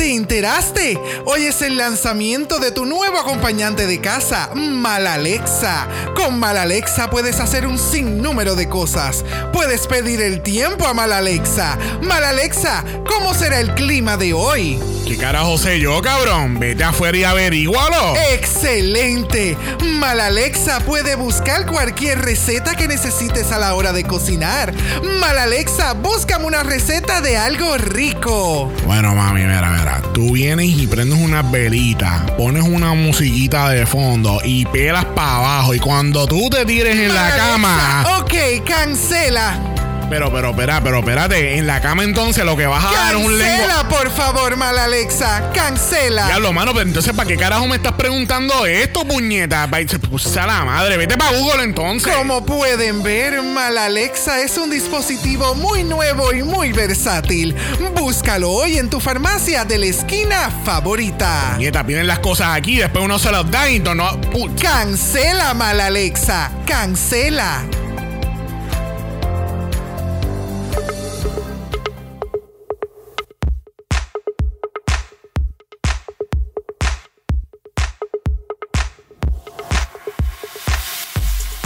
¿Te enteraste? Hoy es el lanzamiento de tu nuevo acompañante de casa, Malalexa. Con Malalexa puedes hacer un sinnúmero de cosas. Puedes pedir el tiempo a Malalexa. Malalexa, ¿cómo será el clima de hoy? ¿Qué carajo sé yo, cabrón? Vete afuera y averígualo. ¡Excelente! Malalexa puede buscar cualquier receta que necesites a la hora de cocinar. Malalexa, búscame una receta de algo rico. Bueno, mami, mira, mira. Tú vienes y prendes una velita, pones una musiquita de fondo y pelas para abajo. Y cuando tú te tires en la cama. Ok, cancela. Pero, pero, espera, pero, espérate. En la cama entonces lo que vas a dar es un lengua. Cancela, por favor, Malalexa. Cancela. Diablo, mano, pero entonces, ¿para qué carajo me estás preguntando esto, puñeta? Puso a la madre. Vete para Google entonces. Como pueden ver, Malalexa es un dispositivo muy nuevo y muy versátil. Búscalo hoy en tu farmacia de la esquina favorita. Nieta, piden las cosas aquí, después uno se las da y no. Cancela, Malalexa. Cancela.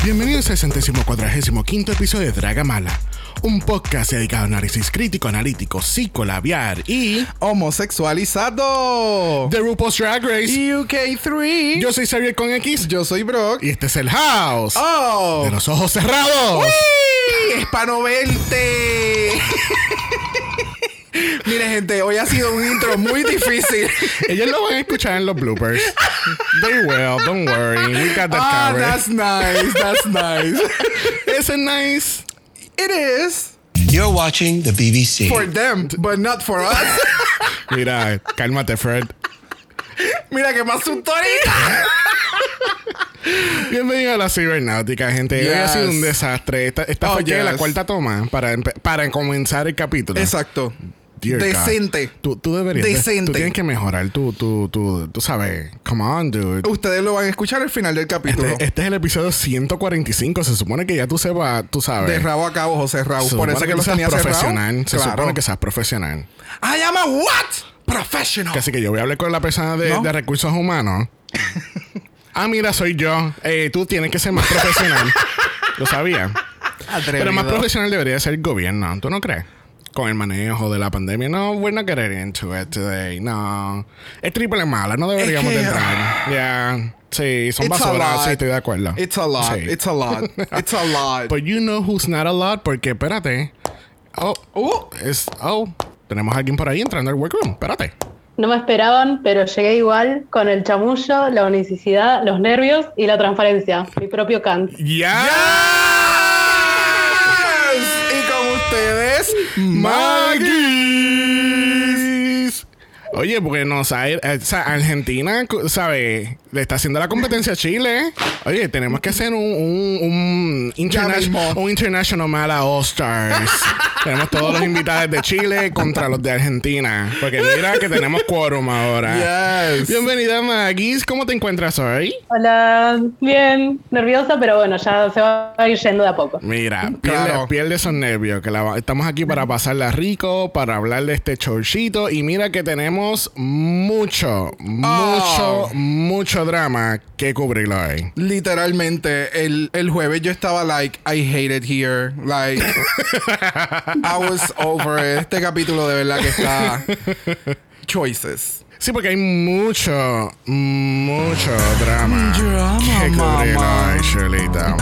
Bienvenidos al centésimo cuadragésimo quinto episodio de Draga Mala, un podcast dedicado a análisis crítico, analítico, psicolabiar y Homosexualizado. The RuPaul's Drag Race. UK3. Yo soy Xavier con X Yo soy Brock. y este es el House Oh. de los ojos cerrados. ¡Uy! Mire, gente, hoy ha sido un intro muy difícil. Ellos lo van a escuchar en los bloopers. They will, don't worry. We got that Ah, covered. that's nice. That's nice. Isn't nice? It is You're watching the BBC. for them, but not for us. Mira, cálmate, Fred. Mira que más un. Bienvenido a la cibernáutica, gente. Hoy ha Yes. sido un desastre. Esta, esta Oh, fue ya la yes. cuarta toma para, para comenzar el capítulo. Exacto. Dear God. Decente. Tú, tú deberías. de- Decente. tú tienes que mejorar. Tú, tú, tú, tú sabes. Come on, dude. Ustedes lo van a escuchar al final del capítulo. Este, este es el episodio 145. Se supone que ya tú sepas, tú sabes. De rabo a cabo, José Raúl. Por eso que lo seas tenía profesional. cerrado. Se Claro. supone que seas profesional. I am a what? Professional. Así que yo voy a hablar con la persona de, ¿No? de recursos humanos. ah, mira, soy yo. Eh, tú tienes que ser más profesional. lo sabía. Pero más profesional debería ser el gobierno, ¿tú no crees? Con el manejo de la pandemia. No, we're not getting into it today. No. Es triple mala, no deberíamos Es que- de entrar. Ya. Sí, son It's a basuras, lot. sí, estoy de acuerdo. It's a lot. Sí. It's a lot. It's a lot. But you know who's not a lot, porque espérate. Oh, Uh, es. Oh, tenemos a alguien por ahí entrando al workroom. Espérate. No me esperaban, pero llegué igual con el chamullo, la unicidad, los nervios y la transparencia. Mi propio Kant. ¡Ya! y ustedes, Magis. Oye, no sabe, eh, o sea, Argentina, ¿sabes? Le está haciendo la competencia a Chile. Oye, tenemos que hacer un, un, un, interna- mismo. un International Mala All Stars. tenemos todos los invitados de Chile contra los de Argentina. Porque mira que tenemos quórum ahora. Yes. Bienvenida, Magis. ¿Cómo te encuentras hoy? Hola, bien, nerviosa, pero bueno, ya se va a ir yendo de a poco. Mira, pierde, Claro. pierde esos nervios. Que la- estamos aquí para pasarla rico, para hablar de este chorcito. Y mira que tenemos mucho, mucho, mucho drama que cubrir hoy. Literalmente, el, el jueves yo estaba like, I hate it here. Like, I was over it. Este capítulo de verdad que está. Choices. Sí, porque hay mucho, mucho drama, Drama, que cubrir hoy, Shirleyta.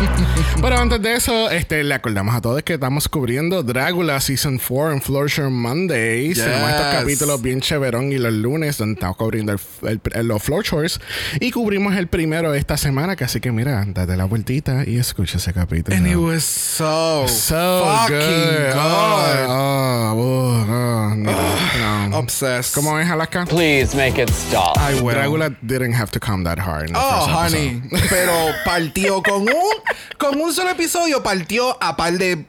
Pero antes de eso, este, le acordamos a todos que estamos cubriendo Drácula Season 4 en Florsure Mondays. Yes. Tenemos estos capítulos bien cheverón y los lunes donde estamos cubriendo el, el- el- los Floor Chores. Y cubrimos el primero esta semana, que así que mira, date la vueltita y escucha ese capítulo. And it was so, So fucking good. good. Oh, oh, oh, no, no. Obsessed. ¿Cómo es, Alaska? Please make it stop. I will. Didn't have to come that hard. in the Oh, first honey. Pero partió con un, con un solo episodio, partió a par de,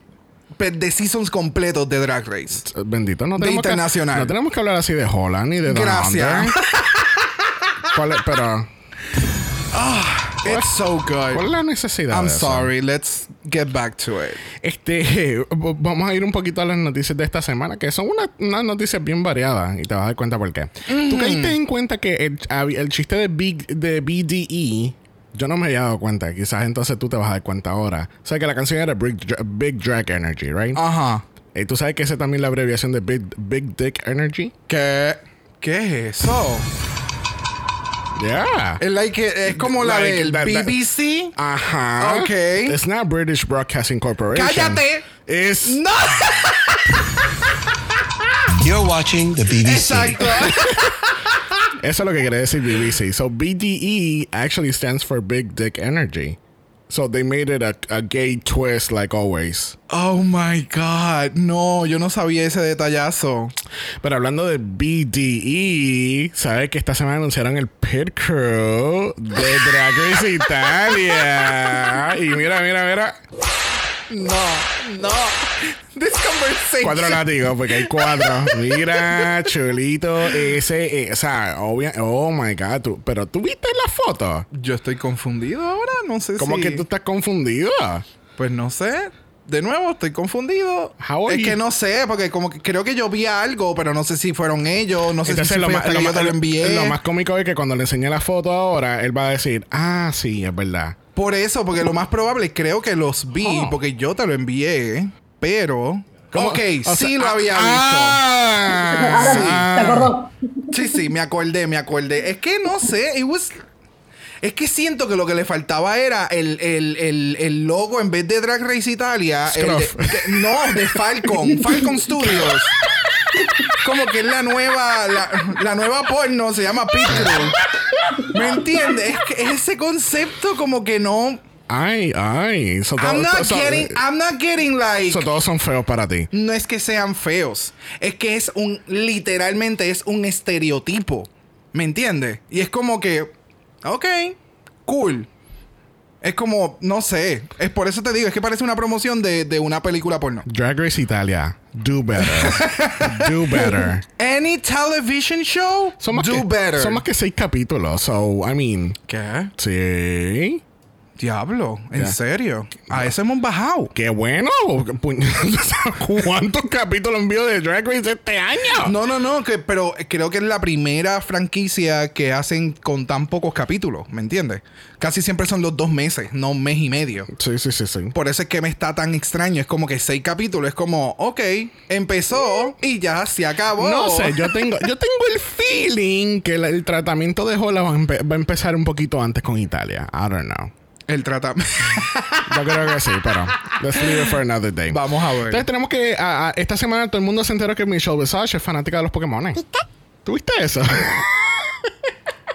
de seasons completos de Drag Race. Bendito, no De tenemos internacional. Que, no tenemos que hablar así de Holland ni de Down Gracias. ¿Cuál es? Pero It's so ¿Cuál es good. la necesidad? I'm de eso? sorry. Let's get back to it. Este, vamos a ir un poquito a las noticias de esta semana, que son una- unas noticias bien variadas y te vas a dar cuenta por qué. Tú caíste en cuenta que el, el chiste de, Big, de BDE, yo no me había dado cuenta, quizás entonces tú te vas a dar cuenta ahora. O sea que la canción era Big, Dra- Big Drag Energy, right? Ajá. Y tú sabes que esa también es la abreviación de Big, Big Dick Energy. ¿Qué? ¿Qué es eso? Yeah. Es, like, es como la Like del that- that- BBC. Ajá. Ok. It's not British Broadcasting Corporation. ¡Cállate! Es. ¡No! You're watching the BBC. Exacto. Eso es lo que quiere decir BBC. So BDE actually stands for Big Dick Energy. So they made it a, a gay twist like always. Oh my God. No, yo no sabía ese detallazo. Pero hablando de BDE, ¿sabes que esta semana anunciaron el pit crew de Drag Race Italia? Y mira, mira, mira. No, no. This conversation. Cuatro látigos, porque hay cuatro. Mira, chulito, ese, eh, o sea, obvia, oh my god, tú, pero tú viste la foto. Yo estoy confundido ahora. No sé ¿Cómo si. que tú estás confundido? Pues no sé. De nuevo, estoy confundido. Es you- que no sé, porque como que creo que yo vi algo, pero no sé si fueron ellos, no sé Entonces, si lo fue más, hasta lo que yo más- te lo envié. lo más cómico es que cuando le enseñé la foto ahora, él va a decir, ah, sí, es verdad. Por eso, porque lo más probable creo que los vi, Oh. porque yo te lo envié, pero... Ok, O sí sea, lo había ah, sí, ah. ¿te acordó? visto. Sí, sí, me acordé, me acordé. Es que no sé, it was- Es que siento que lo que le faltaba era el, el- el- el logo en vez de Drag Race Italia. el de- Scruff. de- no, de Falcon. Falcon Studios. Como que es la nueva, la, la nueva porno, se llama Picture. ¿Me entiendes? Es que ese concepto como que no. Ay, ay. So, I'm not so- getting, I'm not getting like. so todos son feos para ti. no es que sean feos, es que es un, literalmente es un estereotipo, ¿me entiendes? Y es como que, ok, cool. Es como, no sé, es por eso te digo, es que parece una promoción de, de una película porno. Drag Race Italia. Do better. Do better. Any television show, Son más, do que, better. son más que seis capítulos. So, I mean, ¿Qué? sí. Diablo, en Ya. serio. A eso hemos bajado. Qué bueno. ¿Cuántos capítulos envío de Drag Race este año? No, no, no, que, pero creo que es la primera franquicia que hacen con tan pocos capítulos, ¿me entiendes? Casi siempre son los dos meses, no un mes y medio. Sí, sí, sí, sí. Por eso es que me está tan extraño. Es como que seis capítulos. Es como, ok, empezó y ya se acabó. No sé, yo tengo, yo tengo el feeling que el tratamiento de Hola va empe- va a empezar un poquito antes con Italia. I don't know. El tratamiento. Yo creo que sí, pero let's leave it for another day. Vamos a ver. Entonces tenemos que a- a- esta semana todo el mundo se enteró que Michelle Visage es fanática de los Pokémon. ¿Tuviste eso?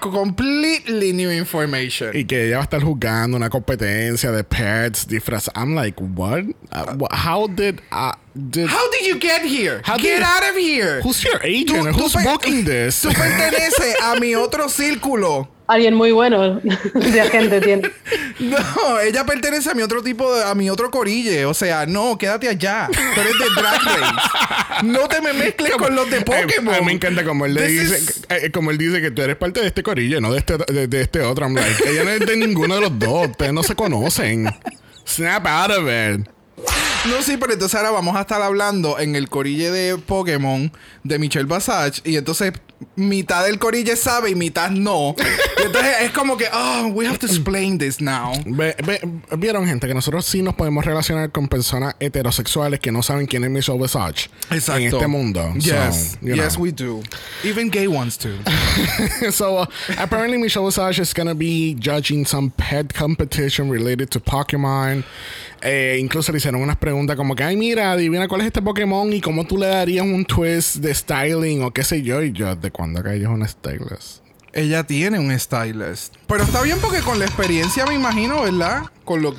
Completely new information. y que ella va a estar jugando una competencia de pets disfraz. I'm like, what? Uh, wha- how did uh, did How did you get here? How get did- out of here. Who's your agent? Tú- Who's tú booking this? Tú perteneces a mi otro círculo. Alguien muy bueno de agente tiene. No, ella pertenece a mi otro tipo de, a mi otro corille. O sea, no, quédate allá. Tú eres de Drag Race. No te me mezcles con los de Pokémon. A mí me encanta como él le This dice, is- eh, como él dice que tú eres parte de este corillo, no de este, de, de este otro. I'm like, ella no es de ninguno de los dos. Ustedes no se conocen. Snap out of it. No, sí, pero entonces ahora vamos a estar hablando en el corille de Pokémon de Michelle Basage. Y entonces mitad del corille sabe y mitad no. Y entonces es como que, oh, we have to explain this now. Ve- ve- Vieron, gente, que nosotros sí nos podemos relacionar con personas heterosexuales que no saben quién es Michelle Visage Exacto. en este mundo. Yes, So, you yes, know. we do. Even gay ones too. so uh, apparently Michelle Visage is gonna be judging some pet competition related to Pokemon. Eh, incluso le hicieron unas preguntas como que, ay, mira, adivina cuál es este Pokémon y cómo tú le darías un twist de styling o qué sé yo. Y yo, ¿de cuándo que ella es una stylist? Ella tiene un stylist. Pero está bien porque con la experiencia me imagino, ¿verdad? Con lo...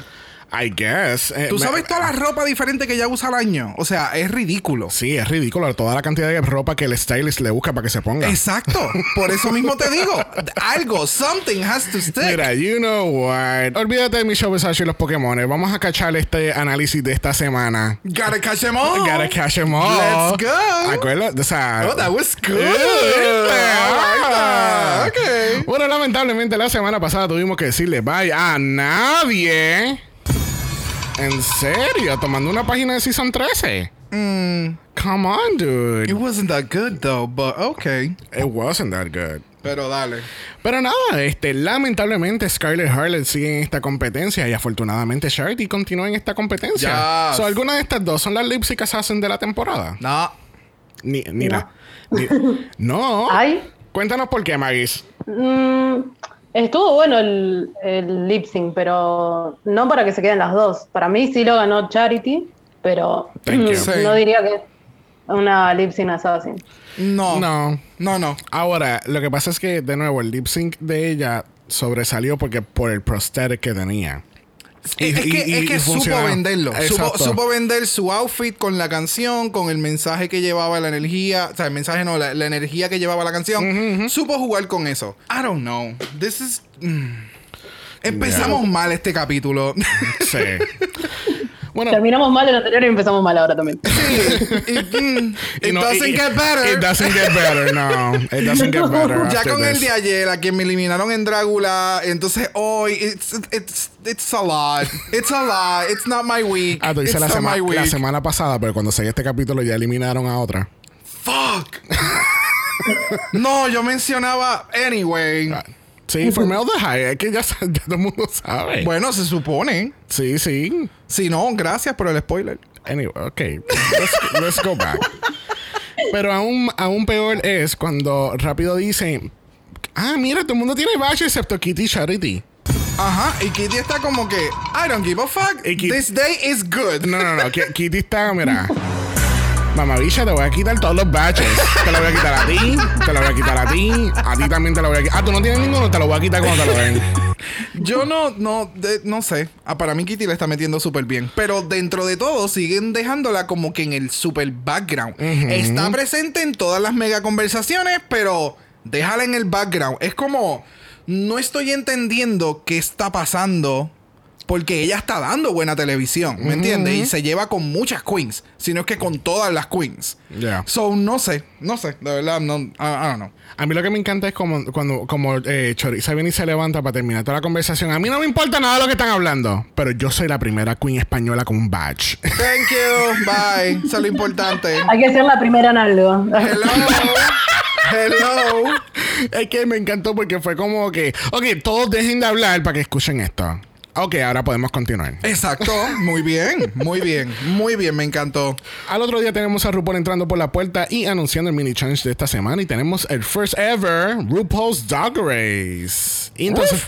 I guess. Eh, Tú me- sabes toda la ropa diferente que ella usa al año. O sea, es ridículo. Sí, es ridículo toda la cantidad de ropa que el stylist le busca para que se ponga. Exacto. Por eso mismo te digo. Algo, something has to stick. Mira, you know what. Olvídate de mi show Versace y los Pokémon. Vamos a cachar este análisis de esta semana. Gotta catch them all. Gotta catch them all. Let's go. Acuérdate, o sea. Oh, that was good. Yeah. I like that. Okay. Bueno, lamentablemente la semana pasada tuvimos que decirle bye a nadie. En serio, tomando una página de Season 13. Come on, dude. It wasn't that good though, but okay. It wasn't that good. Pero dale. Pero nada, este, lamentablemente Scarlett Harlett sigue en esta competencia y afortunadamente Charity continúa en esta competencia. Yes. So, ¿Alguna de estas dos son las Lipstick Assassin de la temporada? No. Ni, ni la- ni- no. Ay, Cuéntanos por qué, Magis. mm, estuvo bueno el, el lip sync, pero no para que se queden las dos. Para mí sí lo ganó Charity, pero mm, no diría que es una lip sync assassin. No. No. No, no. Ahora, lo que pasa es que, de nuevo, el lip sync de ella sobresalió porque por el prosthetic que tenía. Y- es que, y- es que supo venderlo. Supo, vender su outfit con la canción, con el mensaje que llevaba la energía. O sea, el mensaje no, la, la energía que llevaba la canción. Supo jugar con eso. I don't know. This is. mm. Empezamos mal este capítulo. Sí. bueno, Terminamos mal el anterior y empezamos mal ahora también. It, mm, it no- doesn't get better. It doesn't get better, no. It doesn't get better. Ya con el this. de ayer, a quien me eliminaron en Drácula, entonces hoy, it's, it's, it's a lot. It's a lot. It's not my week. Ah, tú dices It's la, not sema- my week. la semana pasada, pero cuando salió este capítulo ya eliminaron a otra. Fuck. no, yo mencionaba anyway. Ah, Sí, formaldehyde. Es que ya, todo el mundo sabe. Bueno, se supone. Sí, sí. Si no, gracias por el spoiler. Anyway, ok. Let's, let's go back. Pero aún, aún peor es cuando rápido dicen: Ah, mira, todo el mundo tiene bache excepto Kitty Charity. Ajá, y Kitty está como que, I don't give a fuck. Kitty- This day is good. No, no, no. Ki- Kitty está, mira. Mamabicha, te voy a quitar todos los baches. Te lo voy a quitar a ti, te lo voy a quitar a ti, a ti también te lo voy a quitar. Ah, tú no tienes ninguno, te lo voy a quitar cuando te lo den. Yo no, no, de- no sé. Ah, para mí Kitty le está metiendo súper bien. Pero dentro de todo siguen dejándola como que en el super background. Está presente en todas las mega conversaciones, pero déjala en el background. Es como, no estoy entendiendo qué está pasando. Porque ella está dando buena televisión, ¿me entiendes? Y se lleva con muchas queens, sino es que con todas las queens. Ya. So, no sé, no sé, de verdad, no, I, I don't know. A mí lo que me encanta es como, cuando como, eh, Choriza viene y se levanta para terminar toda la conversación. A mí no me importa nada de lo que están hablando, pero yo soy la primera queen española con un badge. Thank you, bye. Eso es lo importante. Hay que ser la primera en algo. Hello. Hello. es que me encantó porque fue como que, ok, todos dejen de hablar para que escuchen esto. Ok, ahora podemos continuar. Exacto. Muy bien. Muy bien. Muy bien. Me encantó. Al otro día tenemos a RuPaul entrando por la puerta y anunciando el mini challenge de esta semana. Y tenemos el first ever RuPaul's Dog Race. Y entonces,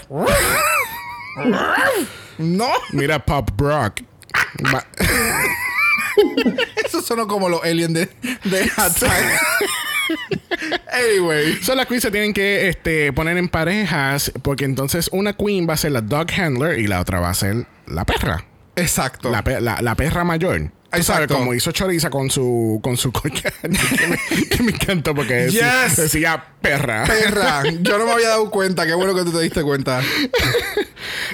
No. mira Pop Brock. Eso sonó como los aliens de, de Attack. anyway. Son las queens se tienen que este, poner en parejas porque entonces una queen va a ser la dog handler y la otra va a ser la perra. Exacto. La, pe- la- la perra mayor. Sabes, Exacto. como hizo Choriza con su con su collar. que, me, que me encantó porque decía, Yes. decía perra. Perra. Yo no me había dado cuenta. Qué bueno que tú te diste cuenta.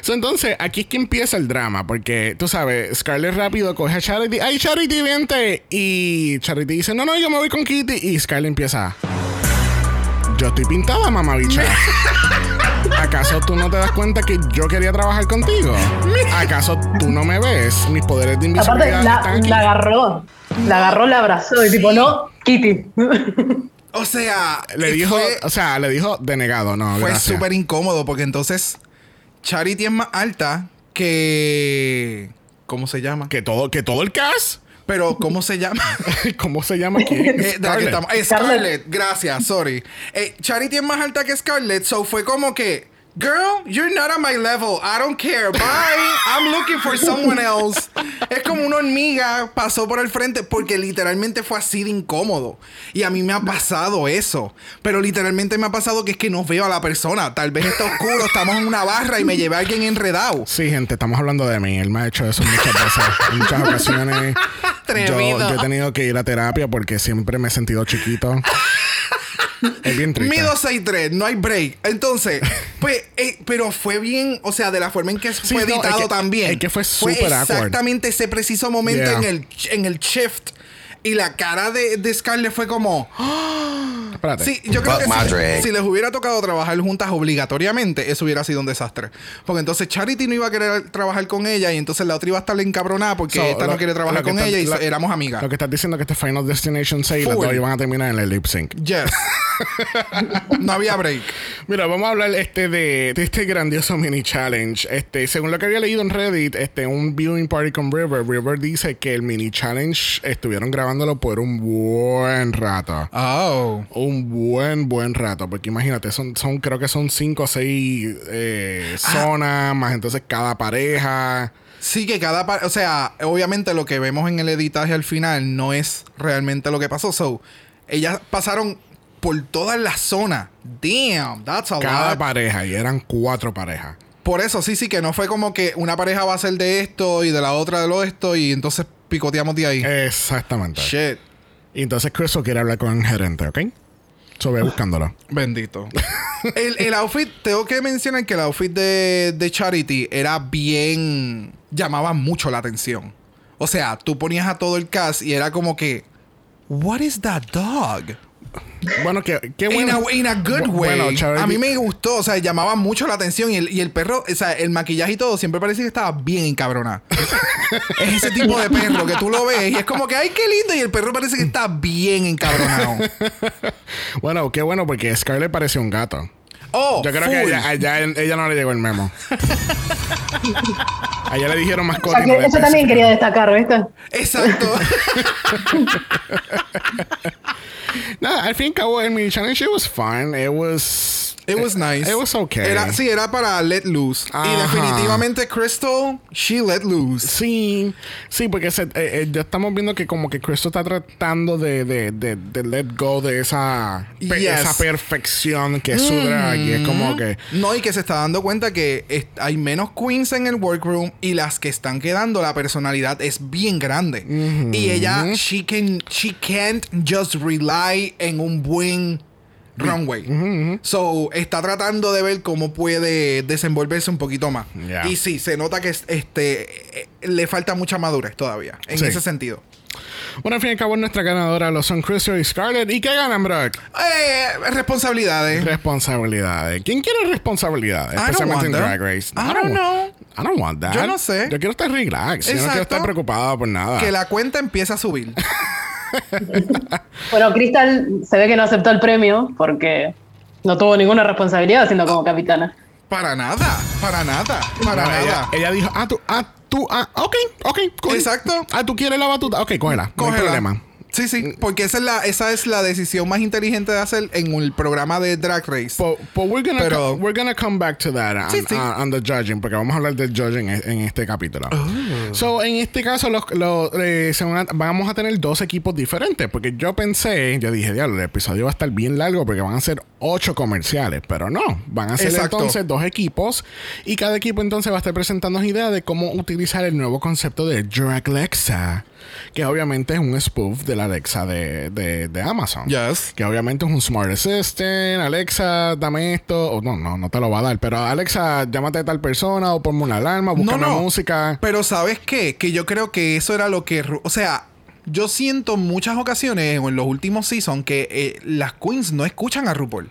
So, entonces, aquí es que empieza el drama, porque tú sabes, Scarlett rápido coge a Charity, ¡ay, Charity, vente! Y Charity dice, no, no, yo me voy con Kitty. Y Scarlett empieza, yo estoy pintada, mamabicha. ¿Acaso tú no te das cuenta que yo quería trabajar contigo? ¿Acaso tú no me ves? Mis poderes de Aparte, invisibilidad la, están aquí. la agarró. La agarró, la abrazó y tipo, no, Kitty. O sea, Le dijo, fue- o sea, le dijo denegado, no, Fue súper incómodo porque entonces Charity es más alta que. ¿Cómo se llama? Que todo, que todo el cast, Pero, ¿cómo se llama? ¿cómo se llama aquí? Eh, de la que Scarlett. Scarlett, gracias, sorry. Eh, Charity es más alta que Scarlett, so fue como que Girl, you're not on my level. I don't care. Bye. I'm looking for someone else. Es como una hormiga pasó por el frente porque literalmente fue así de incómodo. Y a mí me ha pasado eso. Pero literalmente me ha pasado que es que no veo a la persona. Tal vez está oscuro, estamos en una barra y me llevé a alguien enredado. Sí, gente, estamos hablando de mí. Él me ha hecho eso muchas veces. En muchas ocasiones. Yo, yo he tenido que ir a terapia porque siempre me he sentido chiquito. Es bien triste. Mi 263, no hay break. Entonces, pues, eh, pero fue bien, o sea, de la forma en que fue no, es editado que- también. es que fue súper awkward. exactamente ese preciso momento Yeah. en, el, en el shift. Y la cara de, de Scarlett fue como. Espérate. Sí, yo creo Fuck que si, si les hubiera tocado trabajar juntas obligatoriamente, eso hubiera sido un desastre. Porque entonces Charity no iba a querer trabajar con ella y entonces la otra iba a estar encabronada porque So, esta lo- no quiere trabajar con está- ella y lo- éramos amigas. Lo que estás diciendo es que este Final Destination 6 las dos iban a terminar en el lip sync. Yes. no había break. Mira, vamos a hablar este de, de este grandioso mini challenge. Este, según lo que había leído en Reddit, este, un viewing party con River, River dice que el mini challenge estuvieron grabándolo por un buen rato. Oh. Un buen, buen rato. Porque imagínate, son, son creo que son cinco o seis eh, Ah. zonas, más entonces cada pareja. Sí, que cada par- o sea, obviamente lo que vemos en el editaje al final no es realmente lo que pasó. So, ellas pasaron por todas las zonas. Damn, that's a Cada lot. pareja, y eran cuatro parejas. Por eso, sí, sí, que no fue como que una pareja va a ser de esto y de la otra de lo esto y entonces picoteamos de ahí. Exactamente. Shit. Y entonces Crystal quiere hablar con el gerente, ¿ok? So ve buscándolo. Bendito. el, el outfit, tengo que mencionar que el outfit de, de Charity era bien. llamaba mucho la atención. O sea, tú ponías a todo el cast y era como que. What is that dog? Bueno, que qué In bueno. a, in a good way. bueno, Charity- a mí me gustó, o sea, llamaba mucho la atención. Y el, y el perro, o sea, el maquillaje y todo, siempre parecía que estaba bien encabronado. es ese tipo de perro que tú lo ves y es como que, ay, qué lindo. Y el perro parece que está bien encabronado. Bueno, qué bueno porque Scarlett parecía un gato. Oh, Yo creo que ella, ella, ella no le llegó el memo. a ella le dijeron más O cosas. ella también quería destacar, ¿viste? Exacto. Nada, al fin y al cabo, el mini challenge, it was fun. It was. It was nice. It was okay. Era, sí, era para let loose. Ajá. Y definitivamente Crystal, she let loose. Sí, sí, porque se- eh, eh, ya estamos viendo que como que Crystal está tratando de, de, de, de let go de esa, pe- Yes. esa perfección que es su drag. Y es como que... No, y que se está dando cuenta que es- hay menos queens en el workroom y las que están quedando, la personalidad es bien grande. Y ella, she, can, she can't just rely en un buen runway. So, está tratando de ver cómo puede desenvolverse un poquito más. Yeah. Y sí, se nota que este eh, le falta mucha madurez todavía, en Sí. ese sentido. Bueno, al fin y al cabo, nuestra ganadora lo son Crystal y Scarlett. ¿Y qué ganan, Brock? Eh, responsabilidades. Responsabilidades. ¿Quién quiere responsabilidades? I Especialmente en Drag. Race. I don't know. I don't want that. Yo no sé. Yo quiero estar relax. Yo no quiero estar preocupado por nada. Que la cuenta empieza a subir. Bueno, Crystal se ve que no aceptó el premio porque no tuvo ninguna responsabilidad siendo como capitana. Para nada, para nada, para No, nada. ella, ella dijo, ah, tú, ah, tú, ah, ok, ok, cool. Exacto. Ah, tú quieres la batuta. Ok, cógela. No hay Cógela. problema. Sí, sí, porque esa es la, esa es la decisión más inteligente de hacer en el programa de Drag Race. But, but we're gonna Pero- we're gonna come back to that on, Sí, sí. on- on the judging porque vamos a hablar del judging en, este capítulo. Oh. So en este caso los, los, eh, vamos a tener dos equipos diferentes porque yo pensé, yo dije, diablo, el episodio va a estar bien largo porque van a ser ocho comerciales, pero no, van a ser Exacto. entonces dos equipos y cada equipo entonces va a estar presentando ideas de cómo utilizar el nuevo concepto de Drag Alexa, que obviamente es un spoof de la Alexa de, de, de Amazon. Yes. Que obviamente es un Smart Assistant. Alexa, dame esto. O no, no, no te lo va a dar. Pero Alexa, llámate a tal persona o ponme una alarma, búscame música. Pero ¿sabes qué? Que yo creo que eso era lo que... O sea, yo siento en muchas ocasiones o en los últimos seasons que eh, las queens no escuchan a RuPaul.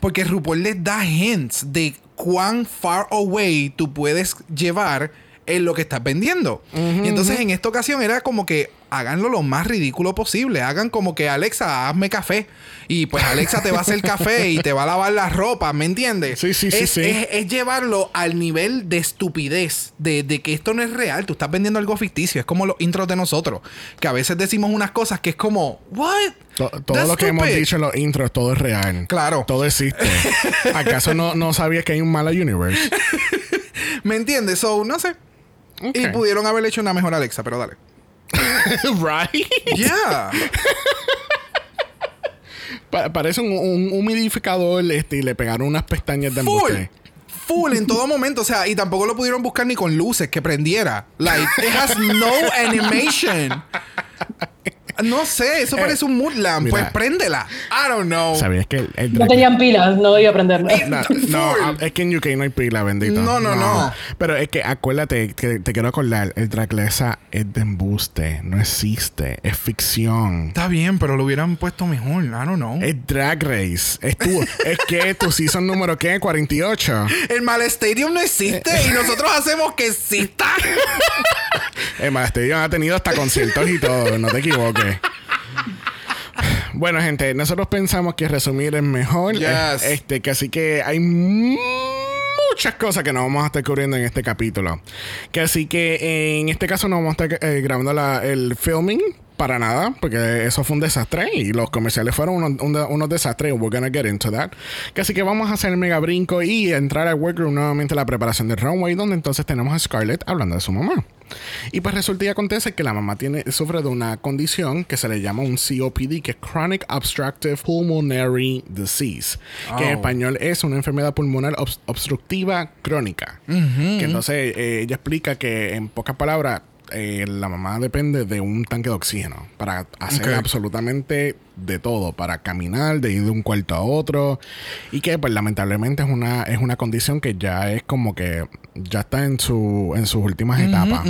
Porque RuPaul les da hints de cuán far away tú puedes llevar en lo que estás vendiendo. y entonces en esta ocasión era como que háganlo lo más ridículo posible. Hagan como que Alexa, hazme café. Y pues Alexa te va a hacer café y te va a lavar la ropa, ¿me entiendes? Sí, sí, sí, Es- sí. es- es llevarlo al nivel de estupidez, de, de que esto no es real, tú estás vendiendo algo ficticio, es como los intros de nosotros, que a veces decimos unas cosas que es como, ¿what? To- todo lo que hemos dicho en los intros, todo es real. Claro. Todo existe. ¿Acaso no, no sabías que hay un Mala Universe? ¿Me entiendes? So, no sé. Y pudieron haber hecho una mejor Alexa, pero dale. right. Yeah. Pa- parece un, un humidificador este, y le pegaron unas pestañas de Full. embuste. Full en todo momento. O sea, y tampoco lo pudieron buscar ni con luces que prendiera. Like, it has no animation. No sé, eso parece un mood lamp. mira. Pues préndela. I don't know. ¿Sabías que el, el No tenían pilas, no iba a aprenderlo. No, no, ah, es que en UK no hay pila, bendito. No, no, no. Pero es que acuérdate, que te quiero acordar, el Draglesa es de embuste, no existe, es ficción. Está bien, pero lo hubieran puesto mejor. I don't know. Es Drag Race. Es, tu, es que tu season número, ¿qué? 48. El Mal Stadium no existe y nosotros hacemos que exista. El Stadium ha tenido hasta conciertos y todo, no te equivoques. Bueno, gente, nosotros pensamos que resumir es mejor. Yes. Eh, Este, que así que hay muchas cosas que no vamos a estar cubriendo en este capítulo. Que así que en este caso no vamos a estar eh, grabando la- el filming. Para nada, porque eso fue un desastre y los comerciales fueron unos, un- unos desastres. We're gonna get into that. Así que vamos a hacer el mega brinco y entrar al workroom nuevamente la preparación del runway, donde entonces tenemos a Scarlett hablando de su mamá. Y pues resulta y acontece que la mamá tiene, sufre de una condición que se le llama un COPD, que es Chronic Obstructive Pulmonary Disease, que en Oh. español es una enfermedad pulmonar obs- obstructiva crónica. Que entonces eh, ella explica que en pocas palabras eh, la mamá depende de un tanque de oxígeno para hacer absolutamente de todo, para caminar, de ir de un cuarto a otro. Y que pues lamentablemente es una, es una condición que ya es como que ya está en su, en sus últimas etapas.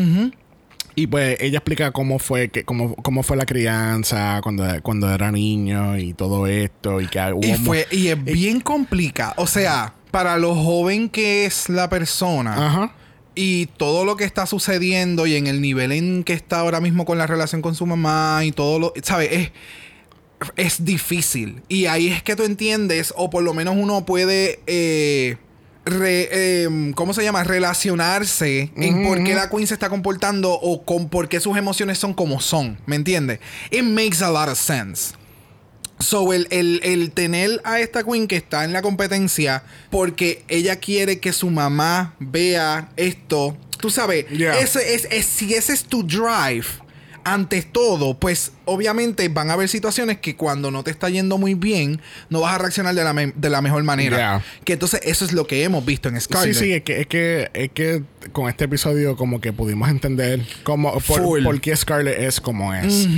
Y pues ella explica cómo fue que cómo, cómo fue la crianza cuando, cuando era niño y todo esto y que hubo Y fue, y es bien complicado. O sea, para lo joven que es la persona Ajá. Y todo lo que está sucediendo y en el nivel en que está ahora mismo con la relación con su mamá y todo lo, ¿sabes? Es, es difícil. Y ahí es que tú entiendes, o por lo menos uno puede, eh, re- eh, ¿cómo se llama? Relacionarse en por qué la queen se está comportando o con por qué sus emociones son como son. ¿Me entiendes? It makes a lot of sense. So, el, el- el tener a esta queen que está en la competencia porque ella quiere que su mamá vea esto. Tú sabes, Yeah. ese es, es- si ese es tu drive, ante todo, pues obviamente van a haber situaciones que cuando no te está yendo muy bien, no vas a reaccionar de la, me- de la mejor manera. Yeah. Que entonces eso es lo que hemos visto en Scarlett. Sí, sí, es que, es que, es que con este episodio como que pudimos entender cómo, por, qué Scarlett es como es.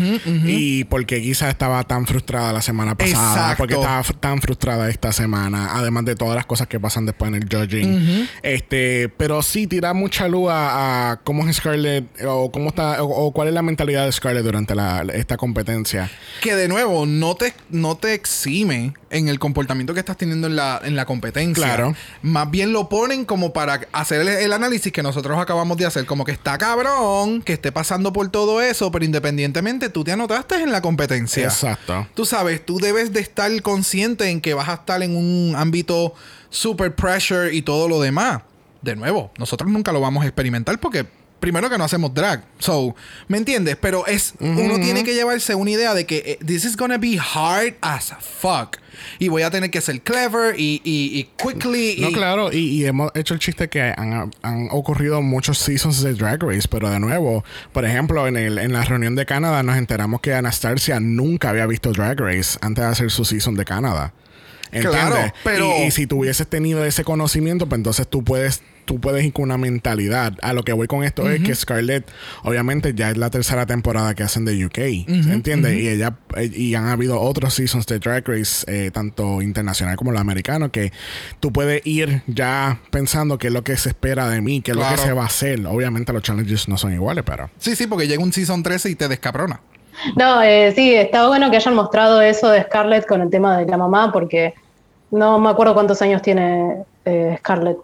Y por qué quizás estaba tan frustrada la semana pasada. Exacto. Porque estaba tan frustrada esta semana. Además de todas las cosas que pasan después en el judging. este Pero sí tira mucha luz a, a cómo es Scarlett o cómo está o, o cuál es la mentalidad de Scarlett durante la, esta competencia. Que de nuevo, no te, no te exime en el comportamiento que estás teniendo en la, en la competencia. Claro. Más bien lo ponen como para hacer el, el análisis que nosotros acabamos de hacer. Como que está cabrón, que esté pasando por todo eso, pero independientemente tú te anotaste en la competencia. Exacto. Tú sabes, tú debes de estar consciente en que vas a estar en un ámbito super pressure y todo lo demás. De nuevo, nosotros nunca lo vamos a experimentar porque primero que no hacemos drag. So, ¿me entiendes? Pero es uno tiene que llevarse una idea de que eh, this is gonna be hard as fuck. Y voy a tener que ser clever y, y, y quickly. No, y- claro, y, y hemos hecho el chiste que han, han ocurrido muchos seasons de Drag Race, pero de nuevo, por ejemplo, en, el, en la reunión de Canadá nos enteramos que Anastasia nunca había visto Drag Race antes de hacer su season de Canadá. ¿Entiendes? Claro, pero- Y, y si tú hubieses tenido ese conocimiento, pues entonces tú puedes tú puedes ir con una mentalidad. A lo que voy con esto es que Scarlett, obviamente, ya es la tercera temporada que hacen de UK. ¿Entiendes? Y ella eh, y han habido otros seasons de Drag Race, eh, tanto internacional como los americanos, que tú puedes ir ya pensando qué es lo que se espera de mí, qué es lo que se va a hacer. Obviamente los challenges no son iguales, pero. Sí, sí, porque llega un season 13 y te descabrona. No, eh, sí, está bueno que hayan mostrado eso de Scarlett con el tema de la mamá, porque no me acuerdo cuántos años tiene eh, Scarlett,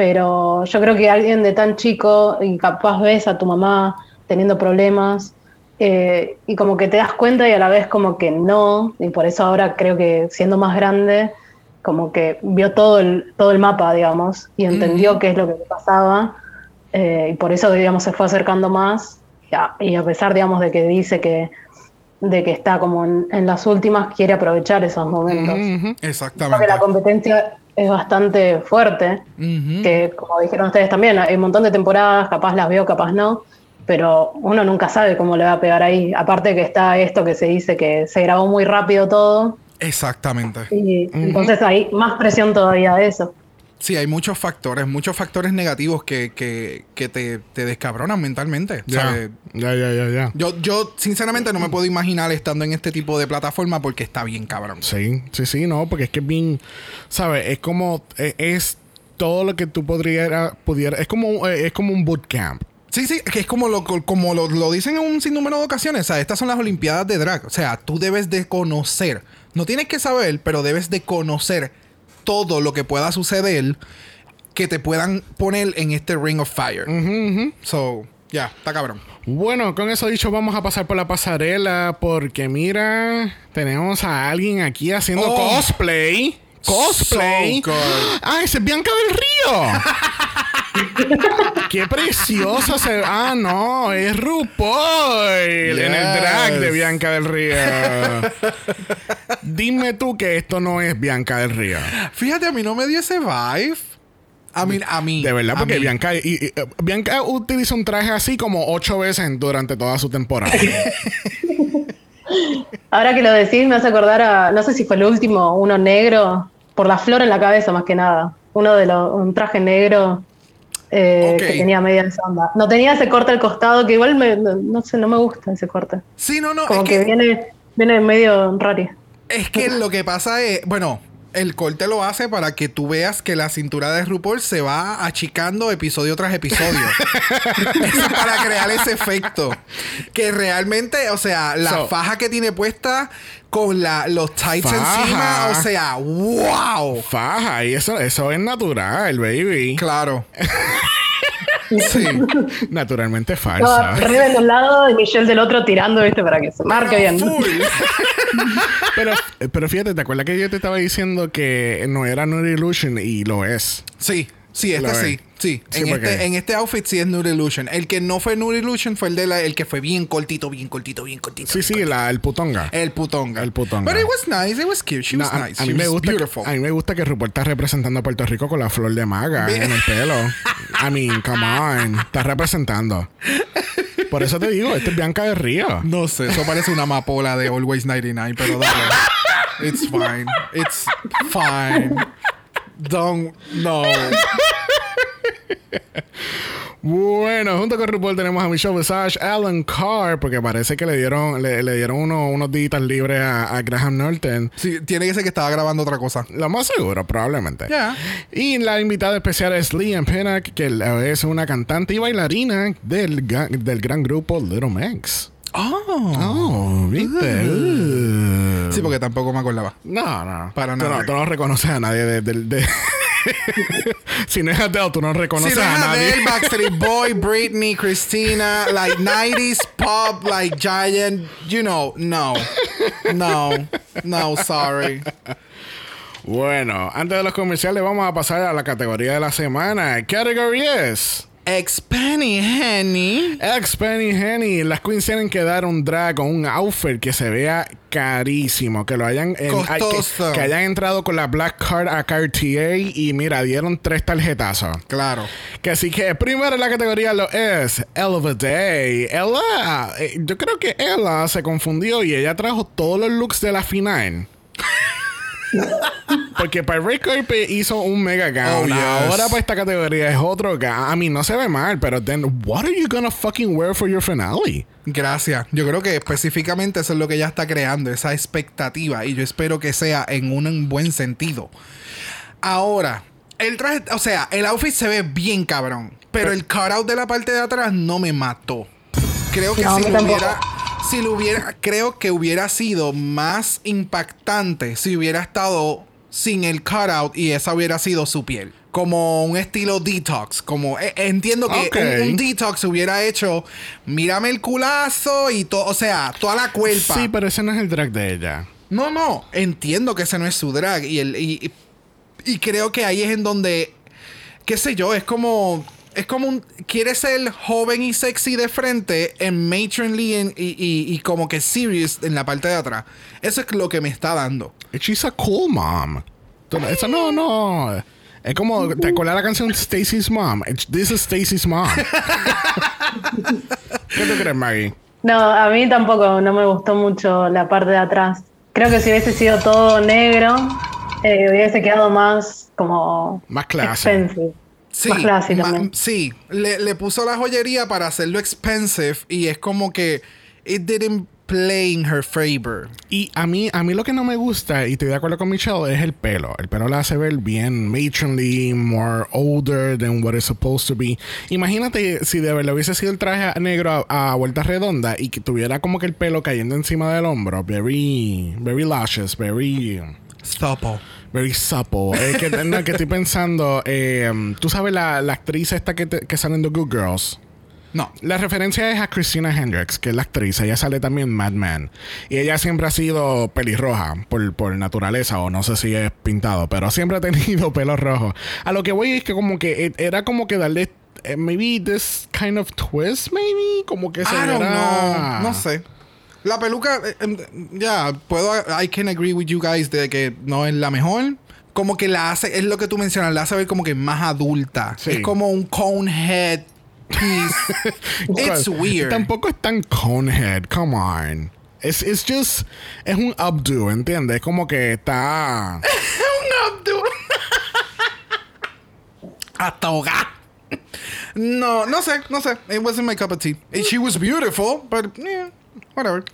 pero yo creo que alguien de tan chico y capaz ves a tu mamá teniendo problemas eh, y como que te das cuenta y a la vez como que no, y por eso ahora creo que siendo más grande, como que vio todo el, todo el mapa, digamos, y entendió qué es lo que le pasaba, eh, y por eso, digamos, se fue acercando más, y a, y a pesar, digamos, de que dice que de que está como en, en las últimas, quiere aprovechar esos momentos. Porque Exactamente. la competencia es bastante fuerte, que como dijeron ustedes también, hay un montón de temporadas, capaz las veo, capaz no, pero uno nunca sabe cómo le va a pegar ahí. Aparte que está esto que se dice que se grabó muy rápido todo, Exactamente. y entonces hay más presión todavía de eso. Sí, hay muchos factores, muchos factores negativos que, que, que te, te descabronan mentalmente. Ya, ¿sabes? ya, ya, ya, ya. Yo, yo sinceramente no me puedo imaginar estando en este tipo de plataforma porque está bien cabrón. Sí, sí, sí, no, porque es que es bien, ¿sabes? Es como, eh, es todo lo que tú podrías, pudiera, es como, eh, es como un bootcamp. Sí, sí, que es como lo, como lo, lo dicen en un sinnúmero de ocasiones. O sea, estas son las Olimpiadas de drag. O sea, tú debes de conocer. No tienes que saber, pero debes de conocer todo lo que pueda suceder que te puedan poner en este Ring of Fire. So, ya, está cabrón. Bueno, con eso dicho, vamos a pasar por la pasarela porque mira, tenemos a alguien aquí haciendo Oh. cosplay. Cosplay. So ah, ese es Bianca del Río. Qué preciosa se ve. Ah, no, es RuPaul en el drag de. Bianca del Río. Dime tú que esto no es Bianca del Río. Fíjate, a mí no me dio ese vibe. A mí, a mí. De verdad, porque. Bianca, y- y, eh, Bianca utiliza un traje así como ocho veces durante toda su temporada. Ahora que lo decís, me hace acordar a, no sé si fue el último, uno negro, por la flor en la cabeza más que nada. Uno de los, un traje negro eh, que tenía media esa onda. No tenía ese corte al costado, que igual me, no, no sé, no me gusta ese corte. Sí, no, no. Como es que, que, viene, viene medio rari. es que lo que pasa es. Bueno, el corte lo hace para que tú veas que la cintura de RuPaul se va achicando episodio tras episodio. Eso es para crear ese efecto. Que realmente, o sea, la So- faja que tiene puesta con la, los tights Faja. encima, o sea, wow. Faja, y eso, eso es natural, baby. Claro. sí. Naturalmente No, falsa. Rebe de un lado y Michelle del otro tirando, ¿viste? Para que se marque bien. Pero, pero fíjate, ¿te acuerdas que yo te estaba diciendo que no era Nude Illusion y lo es? Sí, sí, Lo sí. Sí, Sí, en, este, en este outfit sí es Nude Illusion. El que no fue Nude Illusion fue el de la, el que fue bien cortito, bien cortito, bien cortito. Sí, bien sí, cortito. la, el putonga. El putonga. El putonga. But it was nice, it was cute, she No, was a, nice. a she mí me was gusta, beautiful. a mí me gusta que RuPaul está representando a Puerto Rico con la flor de maga en el pelo. I mean, come on. Está representando. Por eso te digo, este es Bianca de Río. No sé, eso parece una amapola de Always 99, pero dale. It's fine. It's fine. Don't, no. Bueno, junto con RuPaul tenemos a Michelle Visage, Alan Carr, porque parece que le dieron, le, le dieron uno- unos días libres a, a Graham Norton. Sí, tiene que ser que estaba grabando otra cosa. Lo más seguro, probablemente. Ya. Y la invitada especial es Liam Pinnock, que es una cantante y bailarina del, del gran grupo Little Mix. Oh. Oh, ¿viste? Uh. Sí, porque tampoco me acordaba. No, no. Para Tú nada. no, tú no reconoces a nadie de... de- de- si no es Adele, tú no reconoces Si no a nadie. Adele, Backstreet Boy, Britney, Christina, like 90s pop, like giant, you know, no. No. No, sorry. Bueno, antes de los comerciales vamos a pasar a la categoría de la semana. Category es... Ex Penny Henny. Ex Penny Henny, las queens tienen que dar un drag o un outfit que se vea carísimo, que lo hayan en- ay, que, que hayan entrado con la Black Card a Cartier y mira, dieron tres tarjetazos. Claro. Que así que primero en la categoría lo es Ella of the Day. Ella, eh, yo creo que Ella se confundió y ella trajo todos los looks de la final. Porque para Red Carpet hizo un mega gown. Oh, yes. Ahora para esta categoría es otro gown. A mí no se ve mal, pero then what are you gonna fucking wear for your finale? Gracias. Yo creo que específicamente eso es lo que ella está creando, esa expectativa. Y yo espero que sea en un buen sentido. Ahora, el traje, o sea, el outfit se ve bien cabrón. Pero el cutout de la parte de atrás no me mató. Creo que No, si tampoco. Si lo hubiera. Creo que hubiera sido más impactante si hubiera estado sin el cutout y esa hubiera sido su piel. Como un estilo detox. Como eh, entiendo que Ok. un, un detox hubiera hecho. Mírame el culazo y todo. O sea, toda la cuerpa. Sí, pero ese no es el drag de ella. No, no, entiendo que ese no es su drag y, el, y, y- y creo que ahí es en donde, qué sé yo, es como, es como un. Quiere ser joven y sexy de frente, en matronly y, y, y como que serious en la parte de atrás. Eso es lo que me está dando. She's a cool mom. Eso no, no. Es como, ¿te acuerdas la canción Stacy's Mom? This is Stacy's Mom. ¿Qué tú crees, Maggie? No, a mí tampoco no me gustó mucho la parte de atrás. Creo que si hubiese sido todo negro, eh, hubiese quedado más como... Más clase. Expensive. Sí, más classy también. sí. Le, le puso la joyería para hacerlo expensive y es como que it didn't play in her favor. Y a mí, a mí lo que no me gusta, y estoy de acuerdo con Michelle, es el pelo. El pelo la hace ver bien matronly, more older than what it's supposed to be. Imagínate si de verdad hubiese sido el traje negro a, a vuelta redonda y que tuviera como que el pelo cayendo encima del hombro. Very, very luscious, very... Supple. Very supple. Eh, que, no, que estoy pensando, eh, tú sabes la, la actriz esta que, te- que sale en The Good Girls. No. La referencia es a Christina Hendricks, que es la actriz. Ella sale también en Mad Men. Y ella siempre ha sido pelirroja por, por naturaleza, o no sé si es pintado, pero siempre ha tenido pelo rojo. A lo que voy es que como que eh, era como que darle eh, maybe this kind of twist, maybe, como que se I don't viera- know. No sé. La peluca, eh, em, ya, puedo, I can agree with you guys de que no es la mejor. Como que la hace, es lo que tú mencionas, la hace ver como que más adulta. Sí. Es como un conehead piece. It's weird. Tampoco es tan conehead, come on. Es it's just, es un updo, ¿entiendes? Es como que está... un updo. Hasta ahogar. No, no sé, no sé. It wasn't my cup of tea. She was beautiful, but yeah, whatever.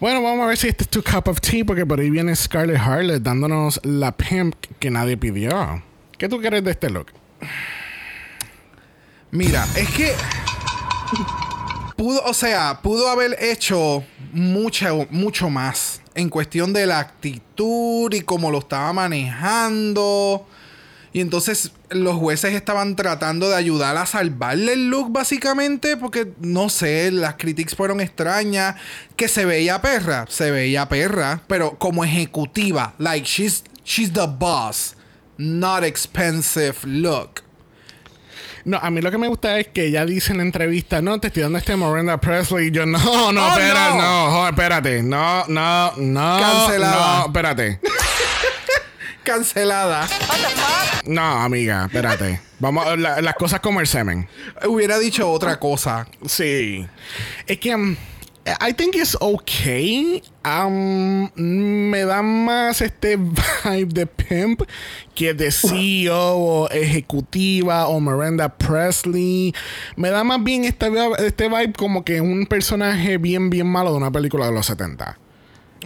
Bueno, vamos a ver si este es tu cup of tea, porque por ahí viene Scarlett Harlot dándonos la pimp que nadie pidió. ¿Qué tú quieres de este look? Mira, es que pudo, o sea, pudo haber hecho mucho, mucho más en cuestión de la actitud y cómo lo estaba manejando. Y entonces los jueces estaban tratando de ayudar a salvarle el look, básicamente, porque no sé, las críticas fueron extrañas. Que se veía perra, se veía perra, pero como ejecutiva, like she's, she's the boss, not expensive look. No, a mí lo que me gusta es que ella dice en la entrevista, no, te estoy dando este Miranda Presley. Y yo, no, no, Oh, espera, no. no, joder, espérate. No, no, no. Cancelada. No, espérate. Cancelada. No, amiga, espérate. Vamos, la- las cosas como el semen. Hubiera dicho otra cosa. Sí. Es que um, I think it's okay. Um, me da más este vibe de pimp que de CEO o ejecutiva o Miranda Presley. Me da más bien este, vibe- este vibe como que un personaje bien, bien malo de una película de los 70.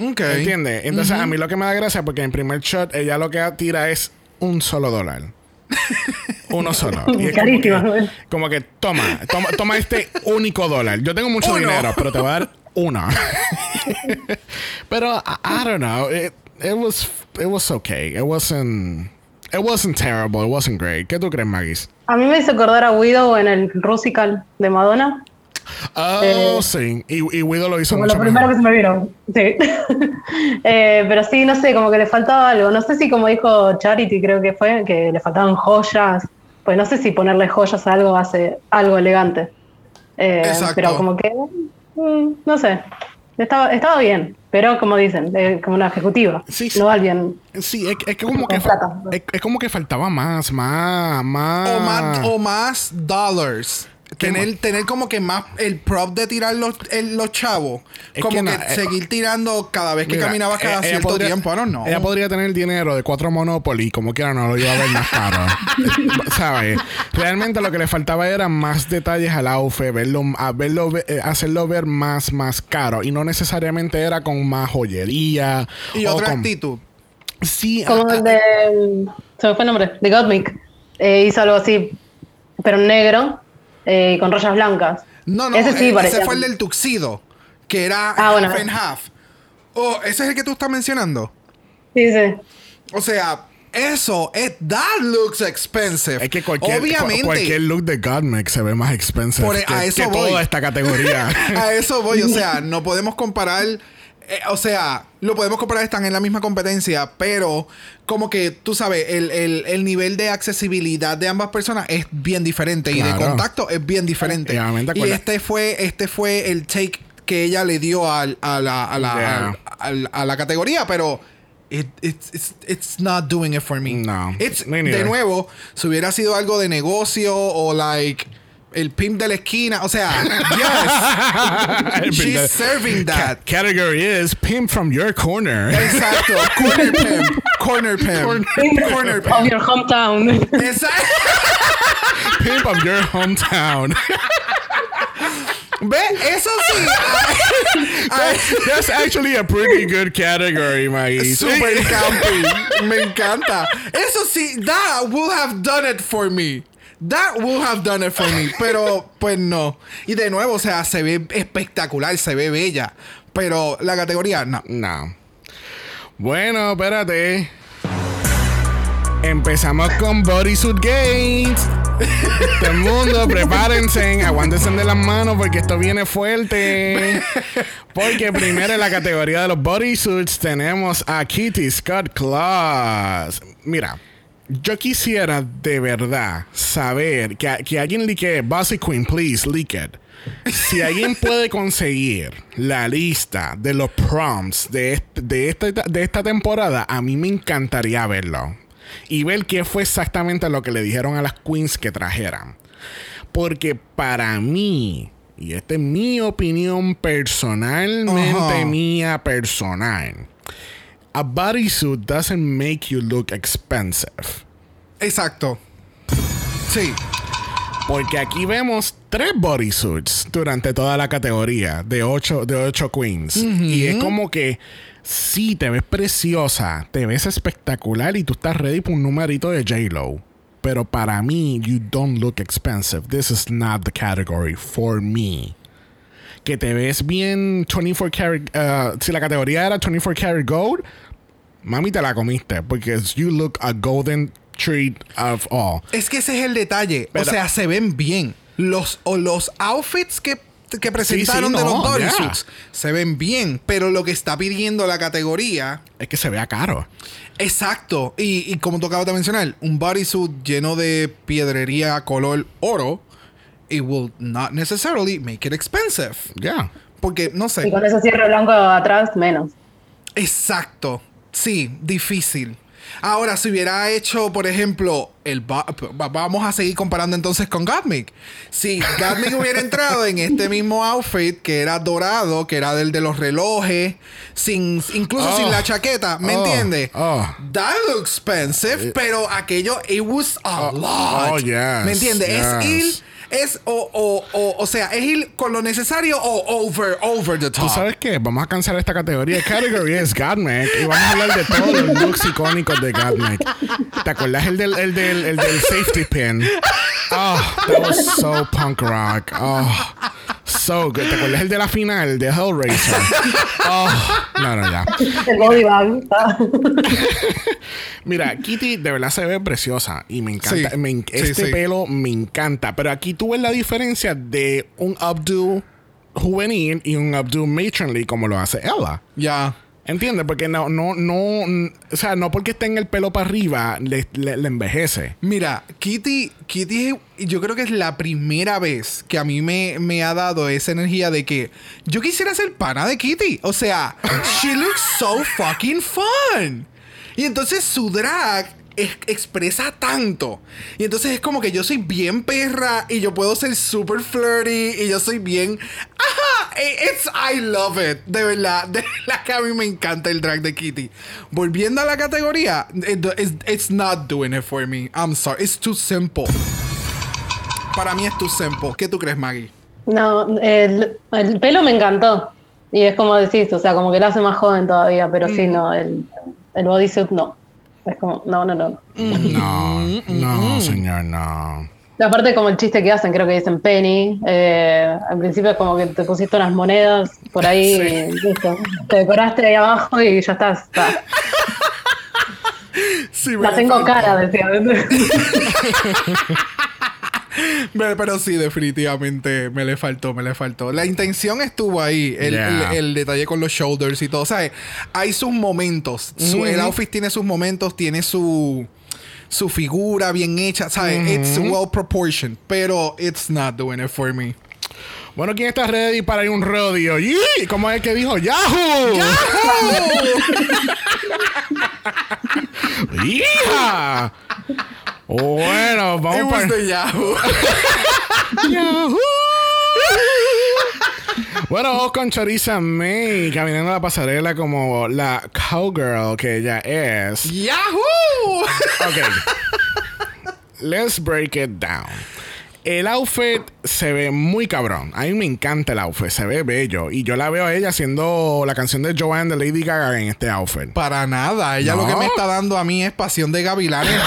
Ok. ¿Entiendes? Entonces a mí lo que me da gracia porque en primer shot ella lo que tira es un solo dólar. Uno solo. Y es como Carísimo, que, güey. como que toma, toma, toma este único dólar. Yo tengo mucho Uno. dinero, pero te voy a dar uno. pero I, I don't know. It, it was it was okay. It wasn't it wasn't terrible. It wasn't great. ¿Qué tú crees, Magis? A mí me hizo acordar a Widow en el Rusical de Madonna. Oh, Eh, sí. Y, y Widow lo hizo Como mucho lo primero que mejor. se me vino. Sí. Eh, pero sí, no sé, como que le faltaba algo. No sé si como dijo Charity, creo que fue, que le faltaban joyas. Pues no sé si ponerle joyas a algo hace algo elegante. Eh, Exacto. Pero como que, mm, no sé. Estaba, estaba bien, pero como dicen, eh, como una ejecutiva, Sí, sí. no alguien. Sí, es, es que como que plata. es, es como que faltaba más, más, más. O más, o más dollars. Tener, tener como que más el prop de tirar los, el- los chavos. Es como que que, no, eh, seguir tirando cada vez que Mira, caminabas cada eh, cierto podría- tiempo. Don't know. Ella podría tener el dinero de cuatro Monopoly, como quiera, no lo iba a ver más caro. ¿Sabes? Realmente lo que le faltaba era más detalles al outfit, verlo, a verlo, ve- eh, hacerlo ver más, más caro. Y no necesariamente era con más joyería. y o otra con- actitud. Sí, Como ah, el de. Se me fue el nombre, de Gottmik. Eh, hizo algo así, pero negro eh, con rayas blancas. No, no, Ese sí eh, parecía. ese fue el del tuxido. Que era Ah, bueno. half and half. Oh, ese es el que tú estás mencionando. Sí, sí. O sea, eso, it, that looks expensive. Es que cualquier, Obviamente, cu- cualquier look de Godmix se ve más expensive Por- que, a eso que voy. toda esta categoría. a eso voy, o sea, no podemos comparar, eh, o sea, lo podemos comparar, están en la misma competencia, pero como que tú sabes, el, el- el nivel de accesibilidad de ambas personas es bien diferente y de contacto es bien diferente. Y Y este fue, este fue el take que ella le dio al- a, la, a, la, Yeah. al- al- a la categoría, pero it- it's, it's, it's not doing it for me. No, It's- de nuevo, si hubiera sido algo de negocio o like el pimp de la esquina, o sea, yes, she's serving that. Ca- category is pimp from your corner. Exacto, corner pimp, corner pimp, corner Of pimp. your hometown. Exacto. pimp of your hometown. Ve, eso sí. That's actually a pretty good category, Maggie. Super campy. Me encanta. Eso sí, that will have done it for me. That will have done it for me. Pero, pues no. Y de nuevo, o sea, se ve espectacular, se ve bella. Pero la categoría, no. No. Bueno, espérate. Empezamos con Bodysuit Gates. Todo el mundo, prepárense, aguántense de las manos porque esto viene fuerte. Porque primero en la categoría de los bodysuits tenemos a Kitty Scott Claus. Mira, yo quisiera de verdad saber que, que alguien lique Bossy Queen, please, leak it. Si alguien puede conseguir la lista de los prompts de, este- de, esta, de esta temporada, a mí me encantaría verlo. Y ver qué fue exactamente lo que le dijeron a las queens que trajeran. Porque para mí, y esta es mi opinión personalmente mía personal, a bodysuit doesn't make you look expensive. Exacto. Sí. Porque aquí vemos tres bodysuits durante toda la categoría de ocho, de ocho queens. Y es como que sí, te ves preciosa, te ves espectacular y tú estás ready para un numerito de J-Lo. Pero para mí, you don't look expensive. This is not the category for me. Que te ves bien 24 karat. uh, si la categoría era 24 karat gold, mami te la comiste. Porque you look a golden treat of all. Es que ese es el detalle. Pero- o sea, se ven bien. Los, o los outfits que, que presentaron sí, de no, los bodysuits se ven bien. Pero lo que está pidiendo la categoría Es que se vea caro. Exacto. Y, y como tú acabas de mencionar, un bodysuit lleno de piedrería color oro, it will not necessarily make it expensive. Ya. Porque, no Y sé. con ese cierre blanco atrás, menos. Exacto. Sí, difícil. Ahora, si hubiera hecho, por ejemplo, el ba- va- vamos a seguir comparando entonces con Gottmik. Si Gottmik hubiera entrado en este mismo outfit que era dorado, que era del de los relojes, sin incluso Oh. sin la chaqueta, ¿me Oh. entiendes? Oh. That looks expensive, pero aquello it was a Oh. lot. Oh, yes, ¿Me entiendes? Es yes. ir es o, o, o, o sea, es ir con lo necesario o over over the top. ¿Tú sabes qué? Vamos a cancelar esta categoría. Category es Godmech y vamos a hablar de todos los looks icónicos de Godmech. ¿Te acuerdas el del, el del, el del safety pin? Oh, that was so punk rock. Oh, so good. ¿Te acuerdas el de la final de Hellraiser? Oh, no, no, ya. El body bag. está. Mira, Kitty de verdad se ve preciosa y me encanta. Sí, me en- sí, este sí. pelo me encanta. Pero aquí tú ves la diferencia de un updo juvenil y un updo matronly como lo hace Ella. Ya. ¿Entiendes? Porque no, no, no, o sea, no porque esté en el pelo para arriba le, le- le envejece. Mira, Kitty, Kitty, yo creo que es la primera vez que a mí me, me ha dado esa energía de que yo quisiera ser pana de Kitty. O sea, she looks so fucking fun. Y entonces su drag es- expresa tanto. Y entonces es como que yo soy bien perra y yo puedo ser super flirty y yo soy bien... ¡Ajá! It's, I love it. De verdad, de verdad que a mí me encanta el drag de Kitty. Volviendo a la categoría, it- it's, it's not doing it for me. I'm sorry. It's too simple. Para mí es too simple. ¿Qué tú crees, Maggie? No, el, el pelo me encantó. Y es como decís, o sea, como que lo hace más joven todavía, pero sí, no, el, el bodysuit no. Es como, no, no, no. No, no, señor, no. Aparte, como el chiste que hacen, creo que dicen penny. eh, al principio es como que te pusiste unas monedas por ahí y listo. Te decoraste ahí abajo y ya estás. está. Sí, La tengo cara, decía. Pero, sí, definitivamente me le faltó, me le faltó. La intención estuvo ahí, el, Yeah. el- el detalle con los shoulders y todo. O sea, hay sus momentos. Su- El outfit tiene sus momentos, tiene su, su figura bien hecha, ¿sabes? It's well proportioned, pero it's not doing it for me. Bueno, ¿quién está ready para ir a un rodeo? ¡Yee! ¿Cómo es el que dijo? ¡Yahoo! ¡Hija! Bueno, vamos was para... Yahoo. Yahoo! Bueno, vamos con Choriza May caminando la pasarela como la cowgirl que ella es. ¡Yahoo! Ok. Let's break it down. El outfit se ve muy cabrón. A mí me encanta el outfit, se ve bello. Y yo la veo a ella haciendo la canción de Joanne de Lady Gaga en este outfit. Para nada. Ella lo que me está dando a mí es pasión de gavilanes.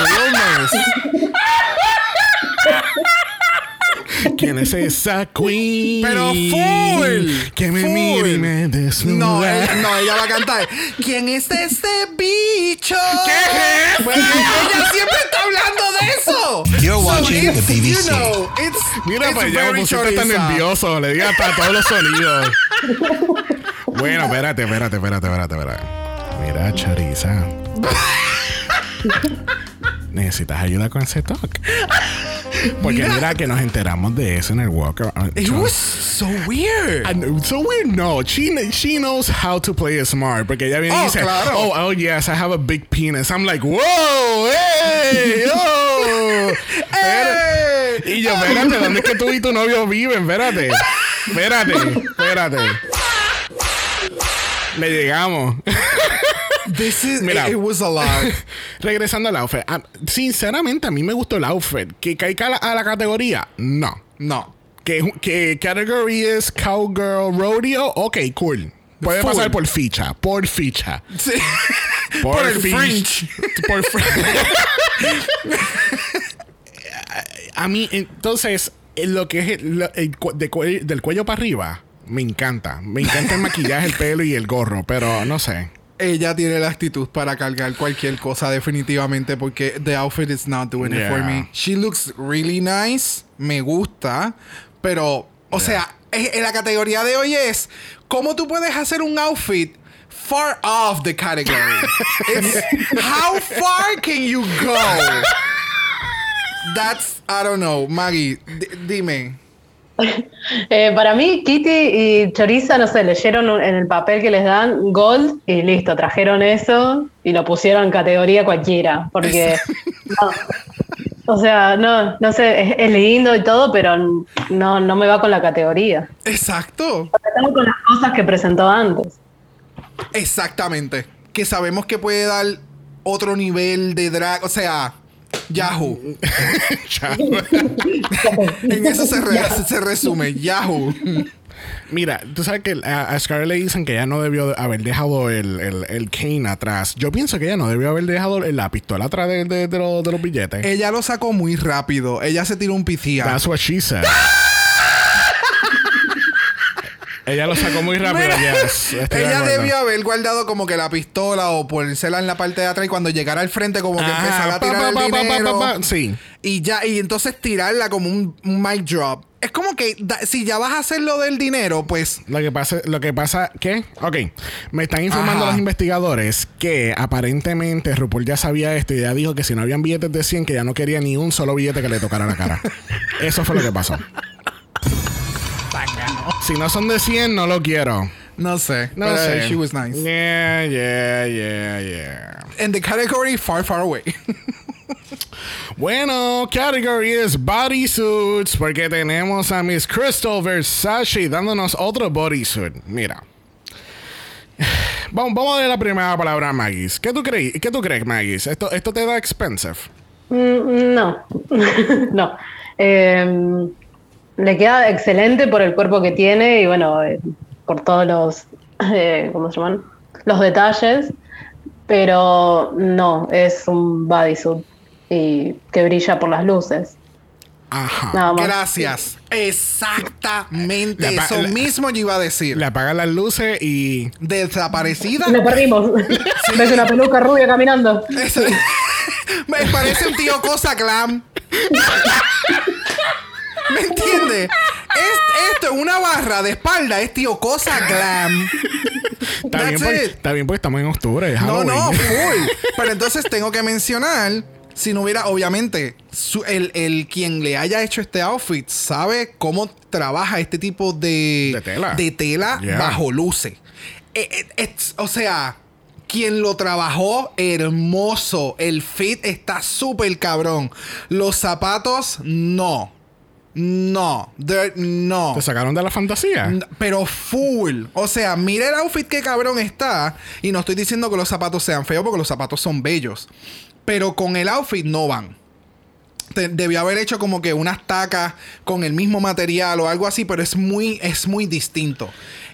¿Quién es esa queen? Pero full. Que me full. mire y me desnuda. No, ella, no, ella va a cantar. ¿Quién es este bicho? ¿Qué? Pues, ella siempre está hablando de eso. You're watching the BBC. You know, it's, Mira, it's pues ya me very pusiste tan nervioso. Le di hasta todos los sonidos. bueno, espérate, espérate, espérate, espérate, espérate. Mira, Choriza. Necesitas ayuda con ese talk. Porque Mira. mira. que nos enteramos de eso en el Walker. It was so weird. And so weird, no. She, she knows how to play it smart. Porque ella viene y Oh, dice, claro. oh, oh, yes, I have a big penis. I'm like, whoa, hey, oh. ¡Eh! Y yo, espérate, ¿dónde es que tú y tu novio viven? Espérate. Espérate, espérate. Le llegamos. This is, Mira. it, it was a lot. Regresando al outfit. Sinceramente, a mí me gustó el outfit. ¿Que caiga a la, a la categoría? No. No. ¿Que, que category es Cowgirl Rodeo? Ok, cool. Puede Full. pasar por ficha. Por ficha. Sí. Por, el fich- fringe. Por A mí, entonces, en lo que es el, el cuello- del cuello para arriba, me encanta. Me encanta el maquillaje, el pelo y el gorro, pero no sé. Ella tiene la actitud para cargar cualquier cosa definitivamente porque the outfit is not doing it for me. She looks really nice, me gusta, pero o sea, en la categoría de hoy es cómo tú puedes hacer un outfit far off the category. It's how far can you go? That's I don't know, Maggie, di- dime. Eh, para mí, Kitty y Choriza, no sé, leyeron en el papel que les dan Gold y listo, trajeron eso y lo pusieron en categoría cualquiera. Porque, no, o sea, no, no sé, es, es lindo y todo, pero no, no me va con la categoría. Exacto. Estamos con las cosas que presentó antes. Exactamente. Que sabemos que puede dar otro nivel de drag. O sea, Yahoo. en eso se, re- se resume. Yahoo. Mira, tú sabes que a, a Scarlett le dicen que ella no debió de- haber dejado el, el, el cane atrás. Yo pienso que ella no debió haber dejado la pistola atrás de, de- de los, de los billetes. Ella lo sacó muy rápido. Ella se tiró un picía. That's what she said. Ella lo sacó muy rápido. Yes, de ella debió haber guardado como que la pistola o ponérsela en la parte de atrás y cuando llegara al frente como que Ajá, empezara a tirar pa, el pa, pa, pa, dinero. Sí. Y ya, y entonces tirarla como un, un mic drop. Es como que da- si ya vas a hacer lo del dinero, pues Lo que pasa, lo que pasa, ¿qué? Ok, me están informando Ajá. los investigadores que aparentemente RuPaul ya sabía esto y ya dijo que si no habían billetes de 100 que ya no quería ni un solo billete que le tocara la cara. Eso fue lo que pasó. Si no son de 100 no lo quiero. no sé. No Pero, sé. She was nice. Yeah, yeah, yeah, yeah. In the category far, far away. Bueno, category es bodysuits porque tenemos a Miss Crystal Versace dándonos otro bodysuit. Mira. Vamos, vamos a ver la primera palabra, Maggis. ¿Qué tú crees? ¿Qué tú crees, Maggis? ¿Esto, esto te da expensive? Mm, No, no. Eh, le queda excelente por el cuerpo que tiene y bueno, eh, por todos los, eh, ¿cómo se llaman? Los detalles, pero no, es un bodysuit y que brilla por las luces. Ajá. Nada más. Gracias. Exactamente. Eso mismo yo iba a decir. Le apagan las luces y. Desaparecida. Lo perdimos. ¿Ves una peluca rubia caminando? Eso- Me parece un tío cosa glam. ¿Me entiendes? Es, esto es una barra de espalda, es tío cosa glam. Está bien, porque, it. está bien porque estamos en octubre. es No, no, full. Pero entonces tengo que mencionar, si no hubiera, obviamente, su- el, el quien le haya hecho este outfit sabe cómo trabaja este tipo de, De tela. de tela Yeah. bajo luces. Eh, eh, o sea, quien lo trabajó, hermoso. El fit está súper cabrón. Los zapatos, no. No. No. ¿Te sacaron de la fantasía? Pero full. O sea, mira el outfit que cabrón está. Y no estoy diciendo que los zapatos sean feos porque los zapatos son bellos. Pero con el outfit no van. Te- debió haber hecho como que unas tacas con el mismo material o algo así, pero es muy, es muy distinto.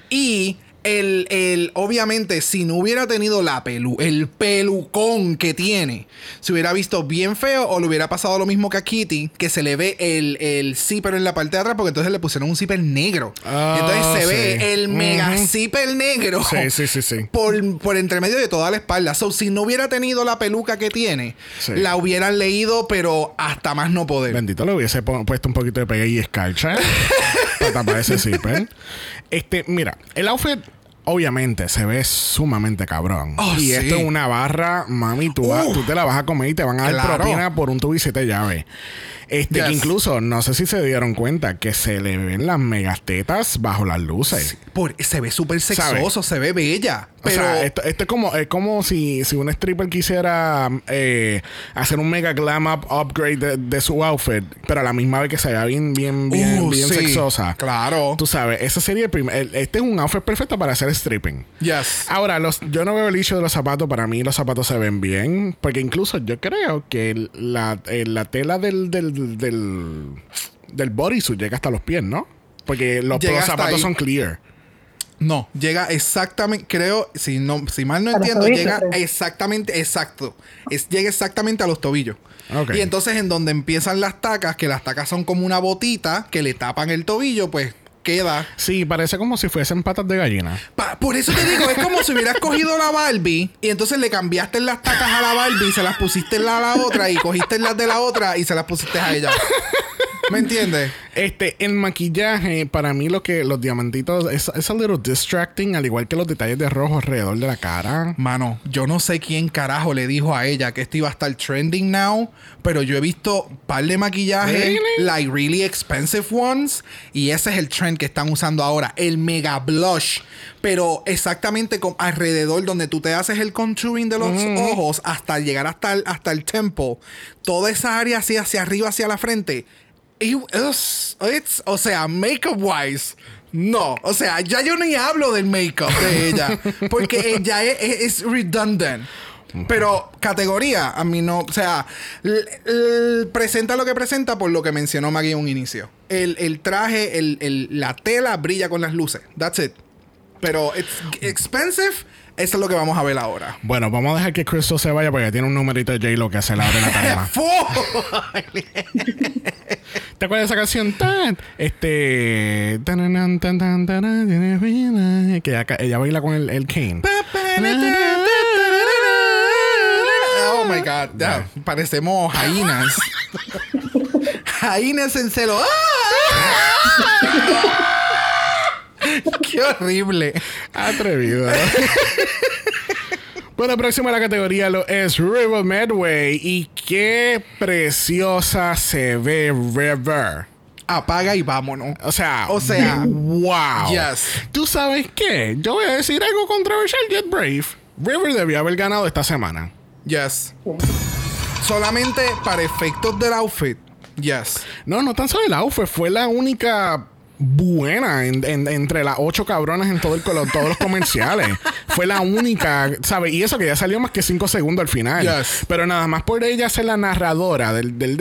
Y el, el, obviamente, si no hubiera tenido la pelu, el pelucón que tiene, se hubiera visto bien feo o le hubiera pasado lo mismo que a Kitty, que se le ve el, el zipper en la parte de atrás, porque entonces le pusieron un zipper negro. Ah, entonces se sí. ve el mega Ujú. zipper negro. Sí, sí, sí, sí. Por, por entre medio de toda la espalda. So, si no hubiera tenido la peluca que tiene, Sí. la hubieran leído, pero hasta más no poder. Bendito le hubiese pu- puesto un poquito de pegue y escarcha para tapar ese zipper. Este, mira, el outfit obviamente se ve sumamente cabrón. Oh, y sí. esto es una barra, mami, tú, vas- Uh. tú te la vas a comer y te van a dar Claro. propina por un tubo y siete llaves. Este, Yes. que incluso, no sé si se dieron cuenta que se le ven las megatetas bajo las luces. Por- se ve súper sexoso, se ve bella. O sea, esto, esto es como, es como si, si un stripper quisiera eh, hacer un mega glam up upgrade de, de su outfit, pero a la misma vez que se vea bien, bien, bien, Uh, bien sí, sexosa. claro. Tú sabes, ese sería el primer. Este es un outfit perfecto para hacer stripping. Yes. Ahora, los, yo no veo el issue de los zapatos. Para mí, los zapatos se ven bien. Porque incluso yo creo que la, eh, la tela del, del, del, del bodysuit llega hasta los pies, ¿no? Porque los, Llega los zapatos ahí. son clear. No, llega exactamente, creo, si no, si mal no A entiendo, tobillos, llega exactamente, exacto. Es, llega exactamente a los tobillos. Y entonces en donde empiezan las tacas, que las tacas son como una botita que le tapan el tobillo, pues queda. Sí, parece como si fuesen patas de gallina. Pa- por eso te digo, es como si hubieras cogido la Barbie y entonces le cambiaste las tacas a la Barbie y se las pusiste en la, a la otra y cogiste las de la otra y se las pusiste a ella. ¿Me entiendes? Este, el maquillaje, para mí lo que los diamantitos es, es a little distracting, al igual que los detalles de rojo alrededor de la cara. Mano, yo no sé quién carajo le dijo a ella que esto iba a estar trending now, pero yo he visto un par de maquillajes, Really? like really expensive ones, y ese es el trend que están usando ahora, el mega blush, pero exactamente con, alrededor donde tú te haces el contouring de los ojos hasta llegar hasta el, hasta el temple, toda esa área así hacia arriba, hacia la frente. It- it's- it's- o sea, makeup wise, no. O sea, ya yo ni hablo del makeup de ella. Porque ella es, es- es redundant. Pero categoría, a mí no. O sea, presenta lo que presenta por lo que mencionó Maggie en un inicio. El, el traje, el, el- la tela brilla con las luces. That's it. Pero it's expensive. Eso es lo que vamos a ver ahora. Bueno, vamos a dejar que Crystal se vaya porque tiene un numerito de J-Lo que se la abre la tarima. ¿Te acuerdas de esa canción? Tan, este. Que ella, ella baila con el, el cane. Oh my god, parecemos jainas. jainas en celo. ¡Ah! Qué horrible. Atrevido. bueno, próximo a la categoría lo es River Medway. Y qué preciosa se ve River. Apaga y vámonos. O sea, O sea, wow. yes. ¿Tú sabes qué? Yo voy a decir algo controversial, Get Brave. River debió haber ganado esta semana. Yes. Solamente para efectos del outfit. Yes. No, no tan solo el outfit, fue la única buena en- en- entre las ocho cabronas en todo el, todos los comerciales. fue la única, ¿sabes? Y eso que ya salió más que cinco segundos al final. Yes. Pero nada más por ella ser la narradora del, del,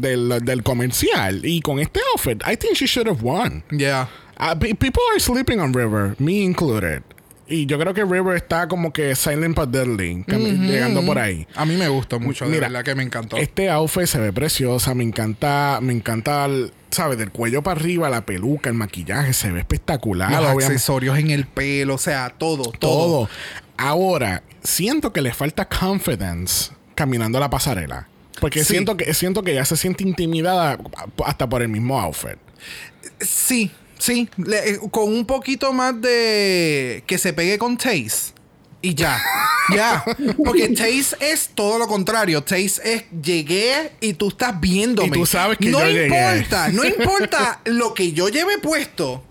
del, del, comercial. Y con este outfit, I think she should have won. Yeah. Uh, pe- people are sleeping on River, me included. Y yo creo que River está como que silent but deadly, llegando por ahí. A mí me gustó mucho, de Mira, verdad que me encantó. Este outfit se ve preciosa, me encanta, me encanta, el- ¿sabes? Del cuello para arriba, la peluca, el maquillaje, se ve espectacular. Los obviamente. accesorios en el pelo, o sea, todo, todo. todo. Ahora, siento que le falta confidence. caminando la pasarela. Porque siento, que, siento que ella se siente intimidada hasta por el mismo outfit. Sí, sí. Eh, con un poquito más de que se pegue con Taste. Y ya. ya. Porque Taste es todo lo contrario. Taste es llegué y tú estás viéndome. Y tú sabes que no yo importa, no importa lo que yo lleve puesto.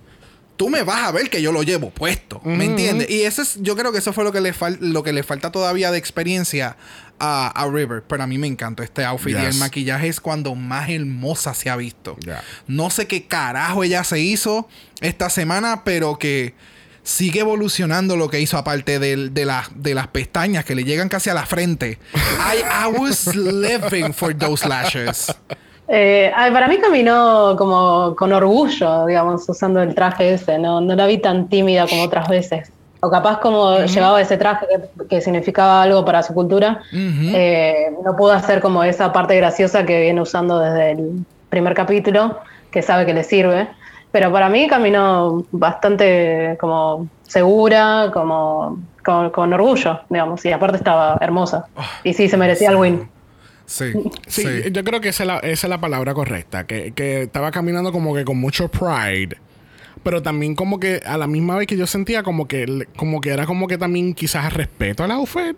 Tú me vas a ver que yo lo llevo puesto. ¿Me entiendes? Y eso es, yo creo que eso fue lo que le, lo que le falta todavía de experiencia a, River. Pero a mí me encantó este outfit. Y el maquillaje es cuando más hermosa se ha visto. No sé qué carajo ella se hizo esta semana, pero que sigue evolucionando lo que hizo aparte de, de, de las pestañas que le llegan casi a la frente. I, I was living for those lashes. Eh, para mí caminó como con orgullo, digamos, usando el traje ese. No, no la vi tan tímida como otras veces. O capaz como llevaba ese traje que, significaba algo para su cultura, eh, no pudo hacer como esa parte graciosa que viene usando desde el primer capítulo, que sabe que le sirve. Pero para mí caminó bastante como segura, como con, orgullo, digamos, y aparte estaba hermosa. Ah, y sí, se merecía el win. Sí, sí, yo creo que esa es la, palabra correcta, que, que, estaba caminando como que con mucho pride, pero también como que a la misma vez que yo sentía como que, como que era como que también quizás respeto al outfit.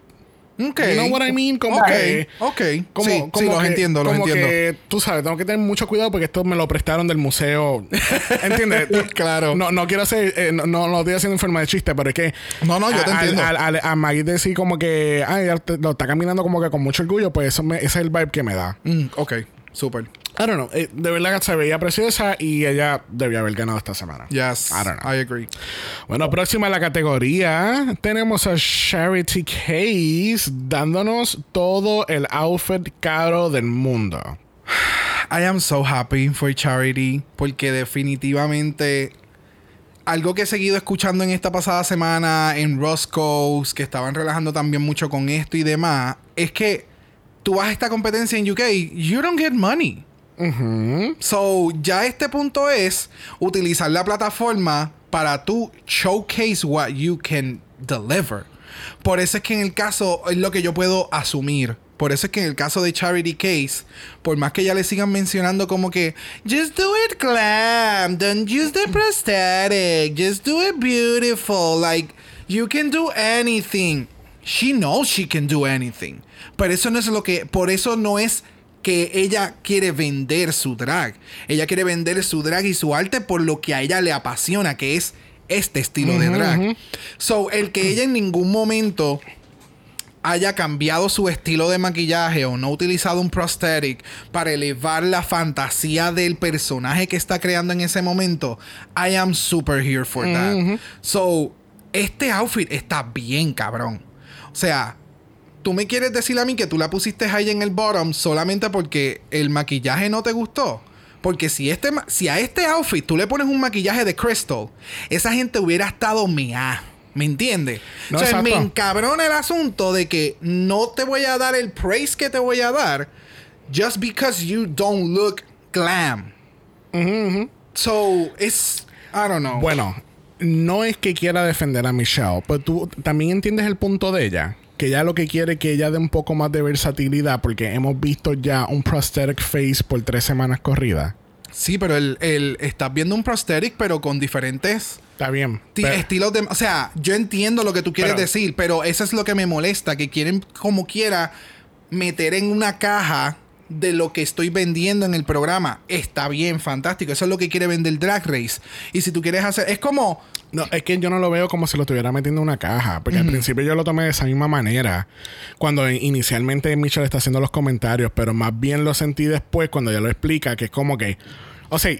Okay. You know what I mean? Como que. Ok. Como, sí, como los entiendo, los como entiendo. Que, tú sabes, tengo que tener mucho cuidado porque esto me lo prestaron del museo. ¿Entiendes? claro. No, no quiero hacer. Eh, no, no lo estoy haciendo en forma de chiste, pero es que. No, no, yo te entiendo. A, Maggie decir como que. Ay, lo está caminando como que con mucho orgullo, pues eso me, ese es el vibe que me da. Mm, ok, súper. I don't know. Eh, de verdad que se veía preciosa y ella debía haber ganado esta semana. Yes. I don't know. I agree. Bueno, próxima a la categoría tenemos a Charity Case dándonos todo el outfit caro del mundo. I am so happy for Charity porque definitivamente algo que he seguido escuchando en esta pasada semana en Roscoe's, que estaban relajando también mucho con esto y demás, es que tú vas a esta competencia en UK, you don't get money. So, ya este punto es utilizar la plataforma para tú showcase what you can deliver. Por eso es que en el caso, es lo que yo puedo asumir. Por eso es que en el caso de Charity Case, por más que ya le sigan mencionando como que just do it glam, don't use the prosthetic, just do it beautiful, like you can do anything. She knows she can do anything. Pero eso no es lo que, por eso no es que ella quiere vender su drag. Ella quiere vender su drag y su arte por lo que a ella le apasiona, que es este estilo de drag. So, el que ella en ningún momento haya cambiado su estilo de maquillaje o no utilizado un prosthetic para elevar la fantasía del personaje que está creando en ese momento, I am super here for that. So, este outfit está bien cabrón. O sea, tú me quieres decir a mí que tú la pusiste ahí en el bottom solamente porque el maquillaje no te gustó. Porque si, este, si a este outfit tú le pones un maquillaje de Crystal, esa gente hubiera estado mea. ¿Me entiendes? o sea, me encabrona el asunto de que no te voy a dar el praise que te voy a dar just because you don't look glam. So, it's. I don't know. Bueno, no es que quiera defender a Michelle, pero tú también entiendes el punto de ella que ya lo que quiere es que ella dé un poco más de versatilidad, porque hemos visto ya un prosthetic face por tres semanas corridas. Sí, pero el, el, estás viendo un prosthetic, pero con diferentes. Está bien. Estilos de. O sea, yo entiendo lo que tú quieres decir, pero eso es lo que me molesta, que quieren, como quiera, meter en una caja de lo que estoy vendiendo en el programa. Está bien, fantástico. Eso es lo que quiere vender Drag Race. Y si tú quieres hacer. Es como. No, es que yo no lo veo como si lo estuviera metiendo en una caja. Porque al principio yo lo tomé de esa misma manera. Cuando inicialmente Mitchell está haciendo los comentarios. Pero más bien lo sentí después cuando ya lo explica. Que es como que. O sea,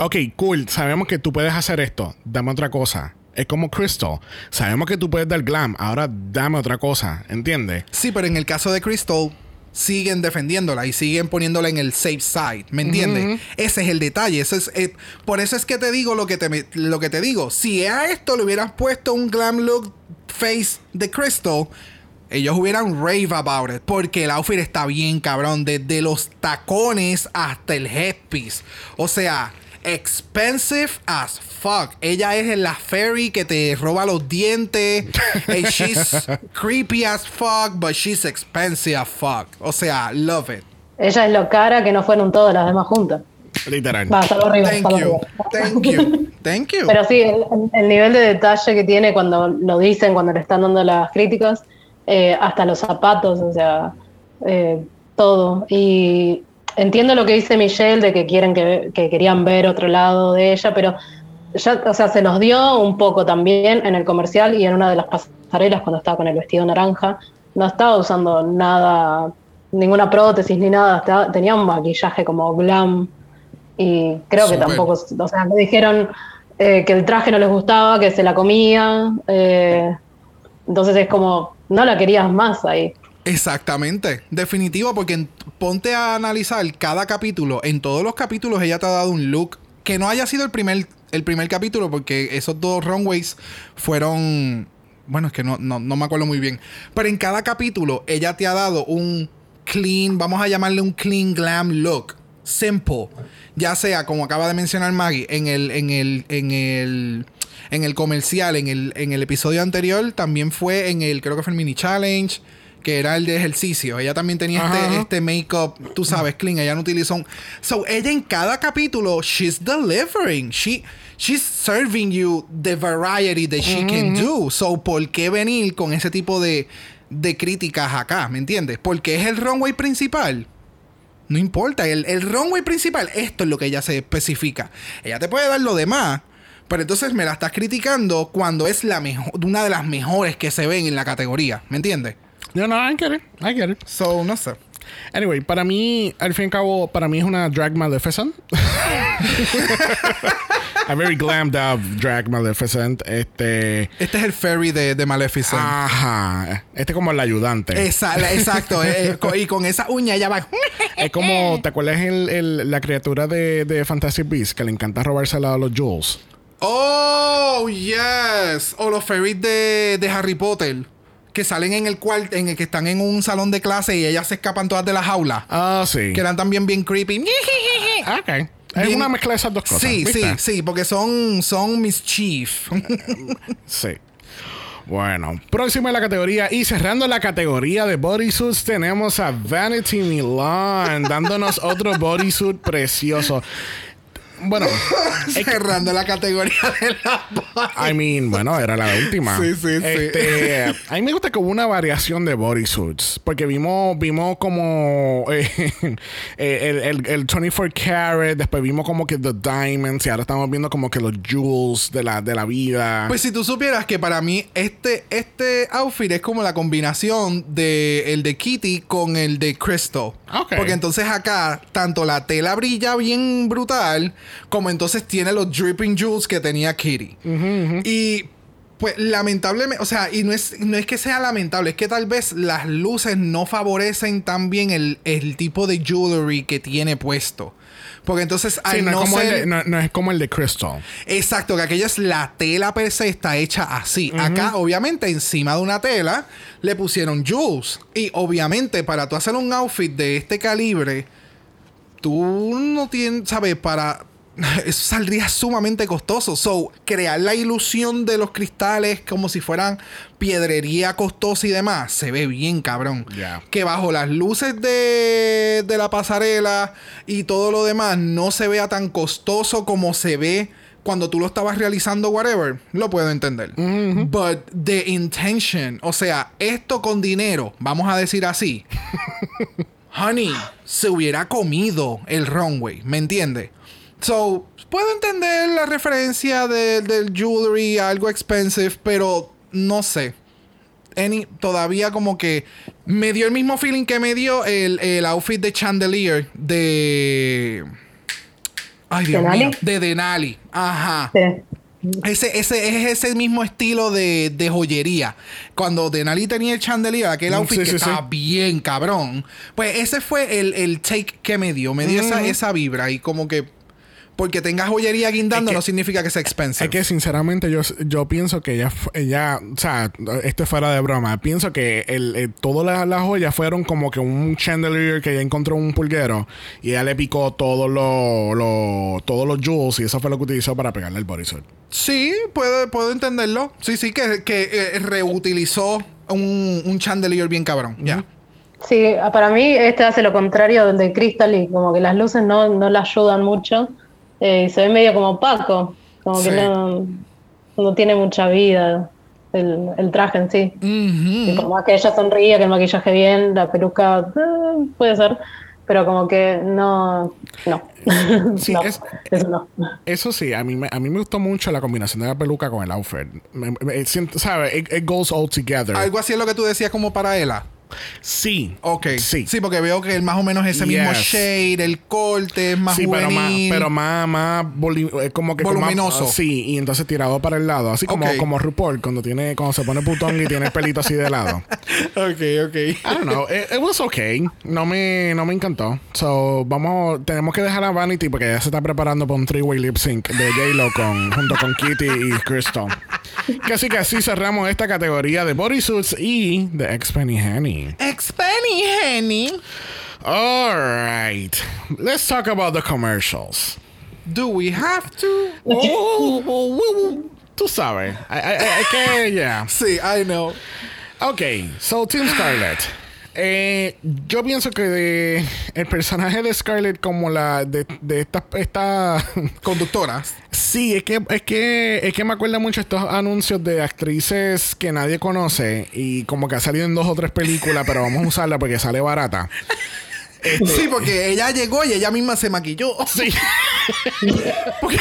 ok, cool. Sabemos que tú puedes hacer esto. Dame otra cosa. Es como Crystal. Sabemos que tú puedes dar glam. Ahora dame otra cosa. ¿Entiendes? Sí, pero en el caso de Crystal siguen defendiéndola y siguen poniéndola en el safe side. ¿Me entiendes? Ese es el detalle. Eso es, eh, por eso es que te digo lo que te, lo que te digo. Si a esto le hubieras puesto un glam look face de Crystal, ellos hubieran rave about it. Porque el outfit está bien, cabrón. Desde los tacones hasta el headpiece. O sea, expensive as fuck. Ella es la fairy que te roba los dientes. and she's creepy as fuck, but she's expensive as fuck. O sea, love it. Ella es lo cara que no fueron todas las demás juntas. Literal. Va, salvo arriba, Thank you. Thank you. Thank you. Pero sí, el, el nivel de detalle que tiene cuando lo dicen, cuando le están dando las críticas, eh, hasta los zapatos, o sea, eh, todo. Y entiendo lo que dice Michelle de que quieren que, que querían ver otro lado de ella, pero ya, o sea, se los dio un poco también en el comercial y en una de las pasarelas cuando estaba con el vestido naranja. No estaba usando nada, ninguna prótesis ni nada, estaba- tenía un maquillaje como glam. Y creo que tampoco, o sea, me dijeron eh, que el traje no les gustaba, que se la comía. eh, entonces es como, no la querías más ahí. Exactamente, definitivo, porque ponte a analizar cada capítulo. En todos los capítulos ella te ha dado un look que no haya sido el primer, el primer capítulo, porque esos dos runways fueron. Bueno, es que no, no, no me acuerdo muy bien. Pero en cada capítulo ella te ha dado un clean, vamos a llamarle un clean glam look. Simple. Ya sea, como acaba de mencionar Maggie, en el, en el, en el, en el comercial, en el, en el episodio anterior, también fue en el, creo que fue el mini challenge, que era el de ejercicio. Ella también tenía Ajá. este, este make-up, tú sabes, clean. Ella no utilizó un. So, ella en cada capítulo, she's delivering. She, she's serving you the variety that she can do. So, ¿por qué venir con ese tipo de, de críticas acá? ¿Me entiendes? Porque es el runway principal. No importa, el, el runway principal, esto es lo que ella se especifica. Ella te puede dar lo demás, pero entonces me la estás criticando cuando es la mejor, una de las mejores que se ven en la categoría. ¿Me entiendes? No, no, I get it. I get it. So, no sé. Anyway, para mí, al fin y al cabo, para mí es una drag maleficent. A very glammed up drag maleficent. Este. Este es el fairy de, de Maleficent. Ajá. Este es como el ayudante. Esa- la- exacto. eh, y con esa uña ella va. Es como, ¿te acuerdas el, el- la criatura de, de Fantastic Beasts que le encanta robarse a los Jules? Oh, yes. O los fairies de, de Harry Potter. Que salen en el cuarto, en el que están en un salón de clase y ellas se escapan todas de la jaula. Ah, sí. Que eran también bien creepy. Ok. Es una mezcla de esas dos cosas. Sí, sí, sí, porque son, son mischief. Sí. Bueno, próximo en la categoría y cerrando la categoría de bodysuits tenemos a Vanity Milan dándonos otro bodysuit precioso. Bueno, Cerrando la categoría de la I mean, bueno, era la última. Sí, sí, sí. Este, a mí me gusta que hubo una variación de bodysuits. Porque vimos, vimos como eh, el, el, el 24 karat, después vimos como que the diamonds, y ahora estamos viendo como que los jewels de la, de la vida. Pues si tú supieras que para mí este, este outfit es como la combinación de el de Kitty con el de Crystal. Porque entonces acá tanto la tela brilla bien brutal, como entonces tiene los dripping jewels que tenía Kitty. Y pues lamentablemente, o sea, y no es, no es que sea lamentable, es que tal vez las luces no favorecen tan bien el, el tipo de jewelry que tiene puesto. Porque entonces Sí, no, no es como el de, no, no es como el de Crystal. Exacto, que aquella es la tela per se está hecha así. Acá, obviamente, encima de una tela le pusieron jewels. Y obviamente, para tú hacer un outfit de este calibre, tú no tienes, ¿sabes? Para. Eso saldría sumamente costoso. So, crear la ilusión de los cristales como si fueran piedrería costosa y demás, se ve bien cabrón. Que bajo las luces de, de la pasarela y todo lo demás no se vea tan costoso como se ve cuando tú lo estabas realizando, whatever, lo puedo entender. But the intention, o sea, esto con dinero, vamos a decir así. Honey, se hubiera comido el runway, ¿me entiendes? So, puedo entender la referencia de- del jewelry, algo expensive, pero no sé. Any- todavía como que me dio el mismo feeling que me dio el, el outfit de Chandelier de... Ay, Dios ¿Denali? mío. De Denali. Ajá. Sí. Ese, ese es ese mismo estilo de, de joyería. Cuando Denali tenía el chandelier, aquel Mm, outfit sí, que sí, estaba sí. bien cabrón. Pues ese fue el, el take que me dio. Me dio esa, esa vibra y como que... porque tenga joyería guindando Es que- no significa que sea expensive. Es que sinceramente yo, yo pienso que ella, ella, o sea, esto es fuera de broma, pienso que el, el- todas las, las joyas fueron como que un chandelier que ella encontró en un pulguero y ella le picó todos los lo- todos los jewels y eso fue lo que utilizó para pegarle el bodysuit. Sí, puedo, puedo entenderlo. Sí, sí, que, que eh, reutilizó un, un chandelier bien cabrón. Ya. Sí, para mí este hace lo contrario del de Crystal y como que las luces no, no la ayudan mucho eh, y se ve medio como opaco, como Sí. que no, no tiene mucha vida el, el traje en sí. Y por más que ella sonría, que el maquillaje bien, la peluca eh, puede ser, pero como que no, no, Sí, no, es- eso no. Eso sí, a mí, me, a mí me gustó mucho la combinación de la peluca con el outfit. Me- me- siento- ¿Sabes? It, it goes all together. Algo así es lo que tú decías como para ella. Sí. Ok. Sí. Sí, porque veo que el más o menos ese mismo Yes. shade, el corte es más Sí, pero más, juvenil. pero más, más como que Voluminoso. sí, y entonces tirado para el lado, así como, como RuPaul cuando tiene, cuando se pone putón y tiene el pelito así de lado. ok, ok. I don't know, it, it was okay. No me, no me encantó. So, vamos, tenemos que dejar a Vanity porque ya se está preparando para un three-way lip sync de J-Lo con, junto con Kitty y Crystal. Así que así cerramos esta categoría de bodysuits y de Ex Penny Henny. Expenny Henny. All right, let's talk about the commercials. Do we have to? Oh, oh, oh, oh. Tú sabes. I- I- I- que, yeah. See, I know. Ok, so Team Scarlett. Eh, yo pienso que de- el personaje de Scarlett como la de, de esta, esta Conductoras. sí es que es que es que me acuerda mucho estos anuncios de actrices que nadie conoce y como que ha salido en dos o tres películas pero vamos a usarla porque sale barata Sí, porque ella llegó y ella misma se maquilló. sí Porque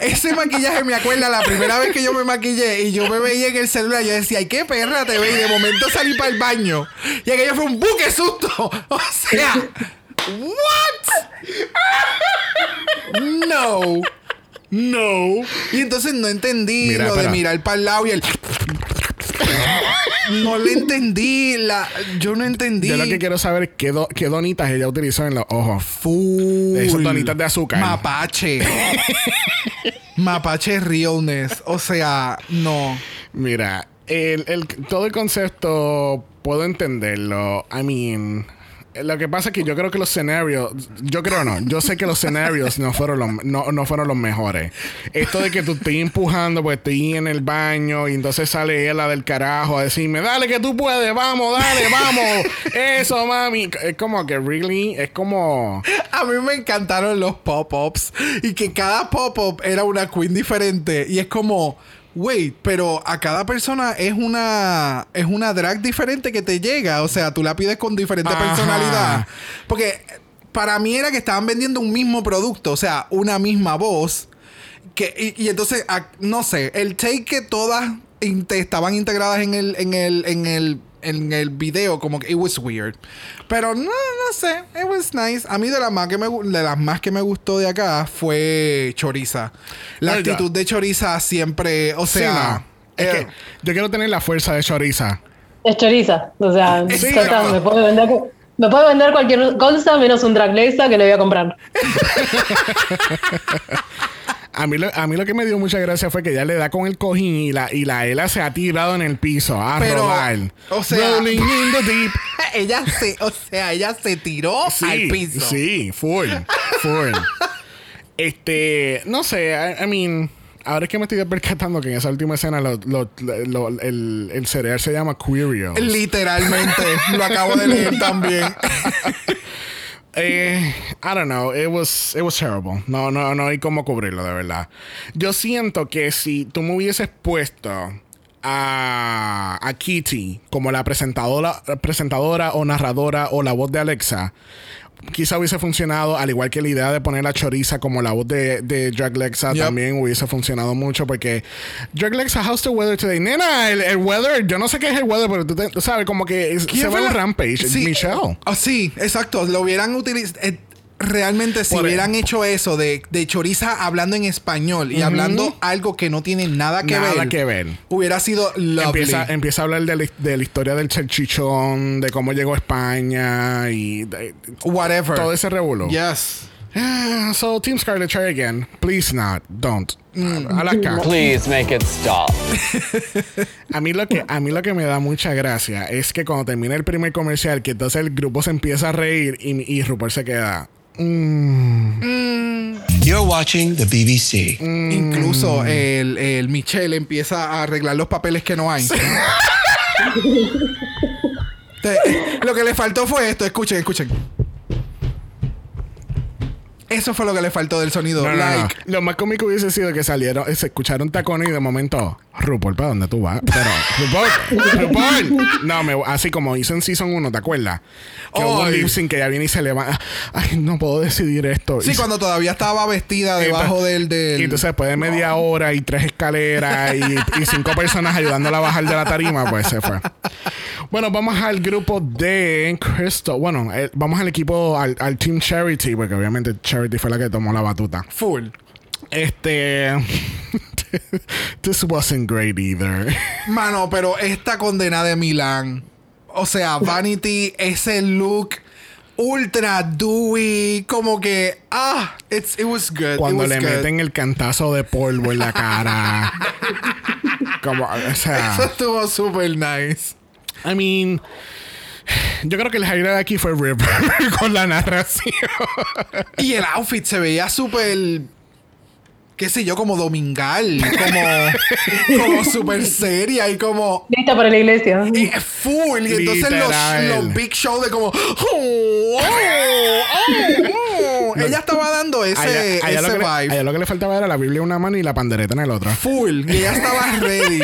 ese maquillaje me acuerda la primera vez que yo me maquillé y yo me veía en el celular. Yo decía, ay, qué perra te ve. Y de momento salí para el baño. Y aquello fue un buque susto. O sea, ¿what? No. no Y entonces no entendí Mira, lo de mirar para el lado y el. No le entendí. La... Yo no entendí. yo lo que quiero saber es qué, do- qué donitas ella utilizó en los ojos Full. Esas donitas de azúcar. Mapache. Mapache realness. O sea, no. Mira, el, el- todo el concepto puedo entenderlo. I mean, lo que pasa es que yo creo que los escenarios, yo creo no, yo sé que los escenarios no fueron los, no, no fueron los mejores. Esto de que tú estés empujando, pues estoy en el baño y entonces sale ella del carajo a decirme, dale que tú puedes, vamos, dale, vamos. Eso, mami. Es como que, really, es como... A mí me encantaron los pop-ups y que cada pop-up era una queen diferente y es como, wait, pero a cada persona es una es una drag diferente que te llega, o sea, tú la pides con diferente Ajá. personalidad. Porque para mí era que estaban vendiendo un mismo producto, o sea, una misma voz que y, y entonces a- no sé, el take que todas te- estaban integradas en el en el en el en el video como que it was weird. Pero no, no sé, it was nice. A mí de las más que me de las más que me gustó de acá fue Choriza. La actitud de Choriza siempre, o Sí, sea, no. Es eh, que yo quiero tener la fuerza de Choriza. Es choriza, o sea, Sí, no. me puede vender me puede vender cualquier cosa menos un draglesa que le voy a comprar. A mí, lo, a mí lo que me dio mucha gracia fue que ella le da con el cojín y la, y la Ela se ha tirado en el piso a Pero, rodar. o sea- Rolling in the deep. ella se, o sea, ella se tiró Sí, al piso. sí, full, full. este, no sé, I, I mean, ahora es que me estoy percatando que en esa última escena lo- lo- lo- el, el cereal se llama Quirios. Literalmente, lo acabo de leer también. Eh, I don't know, it was, it was terrible. No, no, no hay cómo cubrirlo, de verdad. Yo siento que si tú me hubieses puesto a, a Kitty como la presentadora, presentadora o narradora o la voz de Alexa, quizá hubiese funcionado, al igual que la idea de poner a Choriza como la voz de, de Drag Lexa Yep. también hubiese funcionado mucho porque Drag Lexa, how's the weather today? Nena, el, el weather, yo no sé qué es el weather, pero tú te- sabes, como que es- ¿Quién se ve un la- rampage. Sí, Michelle. ah, sí, exacto. Lo hubieran utilizado. Realmente, si Por- hubieran hecho eso de, de Choriza hablando en español y hablando algo que no tiene nada que Nada ver, que ver. hubiera sido lovely. Empieza, empieza a hablar de la, de la historia del chalchichón, de cómo llegó a España y de- Whatever. todo ese revuelo. Yes. Ah, so, Team Scarlet, try again. Please not. Don't. A la cara. Please make it stop. A mí, lo que, a mí lo que me da mucha gracia es que cuando termina el primer comercial, que entonces el grupo se empieza a reír y, y Rupert se queda. "Mm". You're watching the BBC. Incluso el, el Michelle empieza a arreglar los papeles que no hay. Te- lo que le faltó fue esto. Escuchen, escuchen. Eso fue lo que le faltó del sonido. No, no, no. Lo más cómico hubiese sido que salieron, eh, se escucharon tacones y de momento, RuPaul, ¿para dónde tú vas? Pero, RuPaul, RuPaul. No, me, así como hizo en Season 1, ¿te acuerdas? Que hubo un Ay. lip sync que ya viene y se levanta. Ay, no puedo decidir esto. Sí, Y- cuando todavía estaba vestida debajo del, del- Y entonces después de media hora y tres escaleras y, y cinco personas ayudándola a bajar de la tarima, pues se fue. Bueno, vamos al grupo de Crystal. Bueno, eh, vamos al equipo, al, al Team Charity, porque obviamente Charity fue la que tomó la batuta. Full. Este. This wasn't great either. Mano, pero esta condena de Milán. O sea, Vanity, ese look ultra dewy, como que ah, it's, it was good. Cuando was le good. meten el cantazo de polvo en la cara. Como, o Eso estuvo super nice. I mean. Yo creo que el highlight de aquí fue River con la narración. Y el outfit se veía súper. qué sé yo, como domingal. Como, como súper seria y como. Lista para la iglesia. y full. Y entonces los, big show de como. "Oh, oh, oh, oh". Ella estaba dando ese, ese lo le- vibe. a ella lo que le faltaba era la Biblia en una mano y la pandereta en el otro. Full. Y ella estaba ready.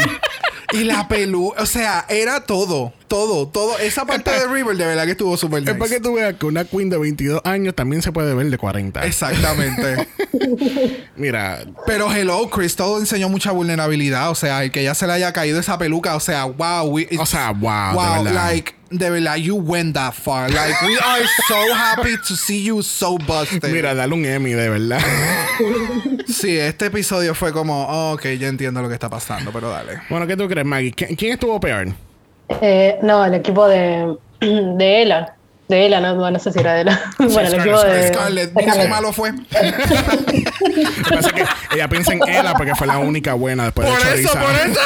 Y la pelu, o sea, era todo, todo, todo. Esa parte de River de verdad que estuvo súper Es para que nice. tú veas que una queen de 22 años también se puede ver de 40. Exactamente. Mira, Pero hello, Crystal enseñó mucha vulnerabilidad. O sea, el que ya se le haya caído esa peluca. O sea, wow. we- o sea, wow, de wow, verdad. like, de verdad, you went that far. Like, we are so happy to see you so busted. Mira, dale un Emmy, de verdad. Sí, este episodio fue como, oh, ok, ya entiendo lo que está pasando, pero dale. bueno, ¿qué tú crees, Maggie? ¿Qui- ¿Quién estuvo peor? Eh, no, el equipo de, de Ela. De Ela, no, no sé si era de Ela. bueno, el equipo de. Scarlett, mira qué malo fue. Lo que pasa es que ella piensa en ella porque fue la única buena después Por de eso, Choriza. por eso.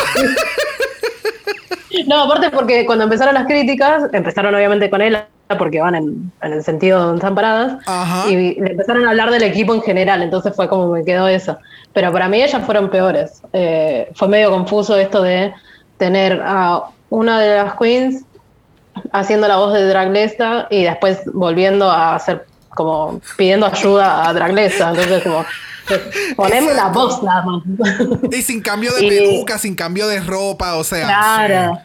No, aparte porque cuando empezaron las críticas, empezaron obviamente con Ela, porque van en, en el sentido donde están paradas. Ajá. Y le empezaron a hablar del equipo en general, entonces fue como me quedó eso. Pero para mí ellas fueron peores. Eh, fue medio confuso esto de tener a una de las queens haciendo la voz de Draglesta y después volviendo a hacer como pidiendo ayuda a Draglesta. Entonces como poneme la voz nada más. Y sin cambio de Y- peluca, sin cambio de ropa, o sea. Claro.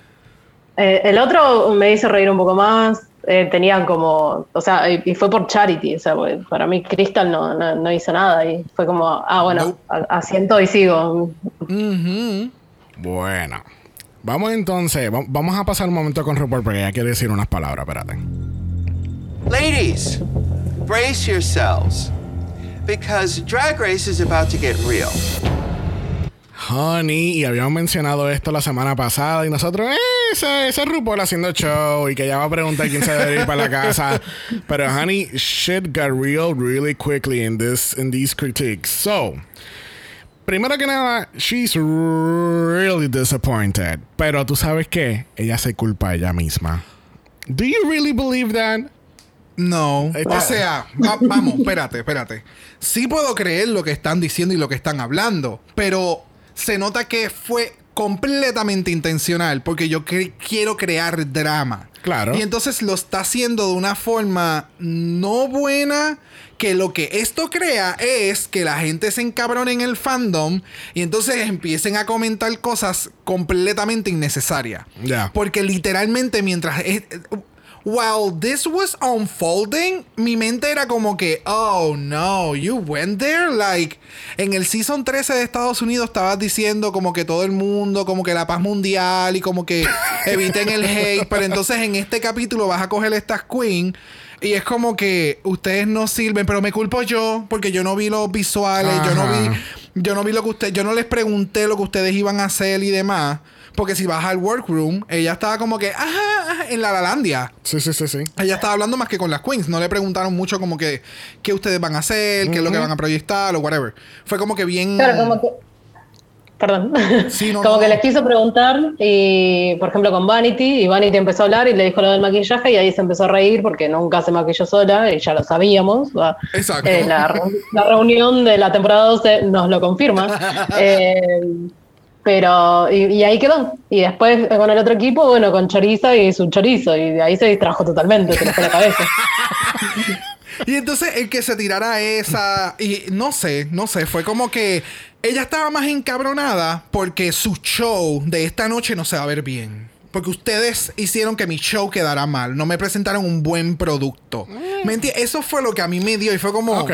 Eh, el otro me hizo reír un poco más. Eh, tenían como, o sea, y, y fue por charity, o sea, para mí Crystal no, no, no hizo nada y fue como, ah, bueno, asiento y sigo. Bueno. Vamos entonces, va- vamos a pasar un momento con Rupert porque ella quiere decir unas palabras, espérate. Ladies, brace yourselves because Drag Race is about to get real. Honey, y habíamos mencionado esto la semana pasada y nosotros, eh, ese, ese RuPaul haciendo show y que ya va a preguntar quién se debe ir para la casa. Pero honey, shit got real really quickly in this in these critiques. So, primero que nada, she's really disappointed. Pero tú sabes qué, ella se culpa a ella misma. Do you really believe that? No. O sea, va- vamos, espérate, espérate. Sí puedo creer lo que están diciendo y lo que están hablando, pero se nota que fue completamente intencional porque yo cre- quiero crear drama. Claro. Y entonces lo está haciendo de una forma no buena que lo que esto crea es que la gente se encabrone en el fandom y entonces empiecen a comentar cosas completamente innecesarias. Ya. Porque literalmente mientras... es- while this was unfolding, mi mente era como que, oh no, you went there. Like, en el season 13 de Estados Unidos estabas diciendo como que todo el mundo, como que la paz mundial y como que eviten el hate. Pero entonces en este capítulo vas a coger estas queen. Y es como que ustedes no sirven, pero me culpo yo porque yo no vi los visuales, yo no Ajá. vi, yo no vi lo que usted, yo no les pregunté lo que ustedes iban a hacer y demás. Porque si vas al workroom, ella estaba como que, ajá, ajá, en la Lalandia. Sí, sí, sí, sí. Ella estaba hablando más que con las queens. No le preguntaron mucho como que qué ustedes van a hacer, qué es lo que van a proyectar o whatever. Fue como que bien... Claro, como que. Perdón. Sí, no, como no, que no. les quiso preguntar, y por ejemplo con Vanity, y Vanity empezó a hablar y le dijo lo del maquillaje, y ahí se empezó a reír porque nunca se maquilló sola, y ya lo sabíamos. va. Exacto. Eh, la reunión de la temporada 12 nos lo confirma. Eh, pero, y, y ahí quedó. Y después eh, con el otro equipo, bueno, con Choriza y su chorizo, y de ahí se distrajo totalmente, se le fue la cabeza. Y entonces el que se tirara esa, y no sé, no sé, fue como que ella estaba más encabronada porque su show de esta noche no se va a ver bien. Porque ustedes hicieron que mi show quedara mal, no me presentaron un buen producto. ¿Me entiendes? Eso fue lo que a mí me dio y fue como... Ok.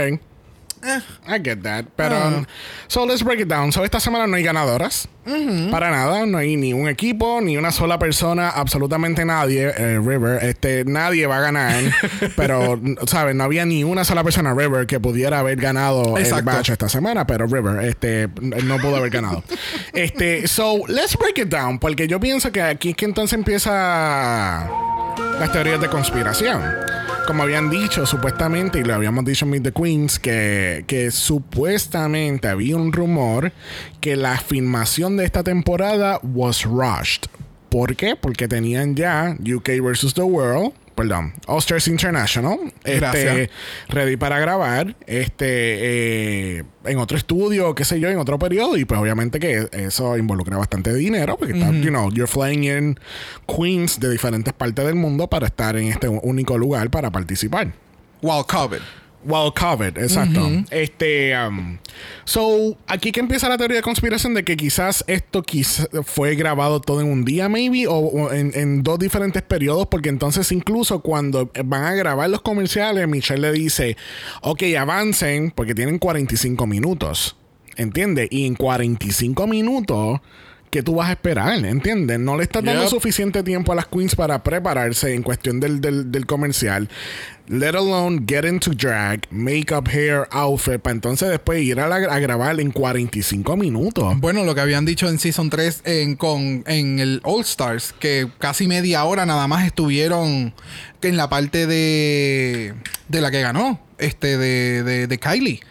Eh, I get that. Pero, Ah. so let's break it down. So, esta semana no hay ganadoras. Para nada. No hay ni un equipo, ni una sola persona, absolutamente nadie. eh, River, este, nadie va a ganar. pero, ¿sabes? No había ni una sola persona, River, que pudiera haber ganado el Exacto. match esta semana. Pero River, este, no pudo haber ganado. este, so, let's break it down. Porque yo pienso que aquí es que entonces empieza las teorías de conspiración. Como habían dicho, supuestamente, y lo habíamos dicho en the Queens, que, que supuestamente había un rumor que la filmación de esta temporada was rushed. ¿Por qué? Porque tenían ya UK vs. The World, perdón, All Stars International, este, ready para grabar, este, eh, en otro estudio, qué sé yo, en otro periodo, y pues obviamente que eso involucra bastante dinero, porque está, you know, you're flying in queens de diferentes partes del mundo para estar en este único lugar para participar. Well covered. Well covered, exacto. Este, um, so, aquí que empieza la teoría de conspiración de que quizás esto quizás fue grabado todo en un día, maybe, o, o en, en dos diferentes periodos, porque entonces incluso cuando van a grabar los comerciales, Michelle le dice, ok, avancen, porque tienen 45 minutos, ¿entiendes? Y en 45 minutos... ¿Qué tú vas a esperar? ¿Entiendes? No le estás dando Yep. suficiente tiempo a las queens para prepararse en cuestión del, del, del comercial. Let alone get into drag, makeup, hair, outfit, para entonces después ir a, la- a grabar en 45 minutos. Bueno, lo que habían dicho en Season 3 en, con, en el All Stars, que casi media hora nada más estuvieron en la parte de, de la que ganó, este, de, de, de Kylie.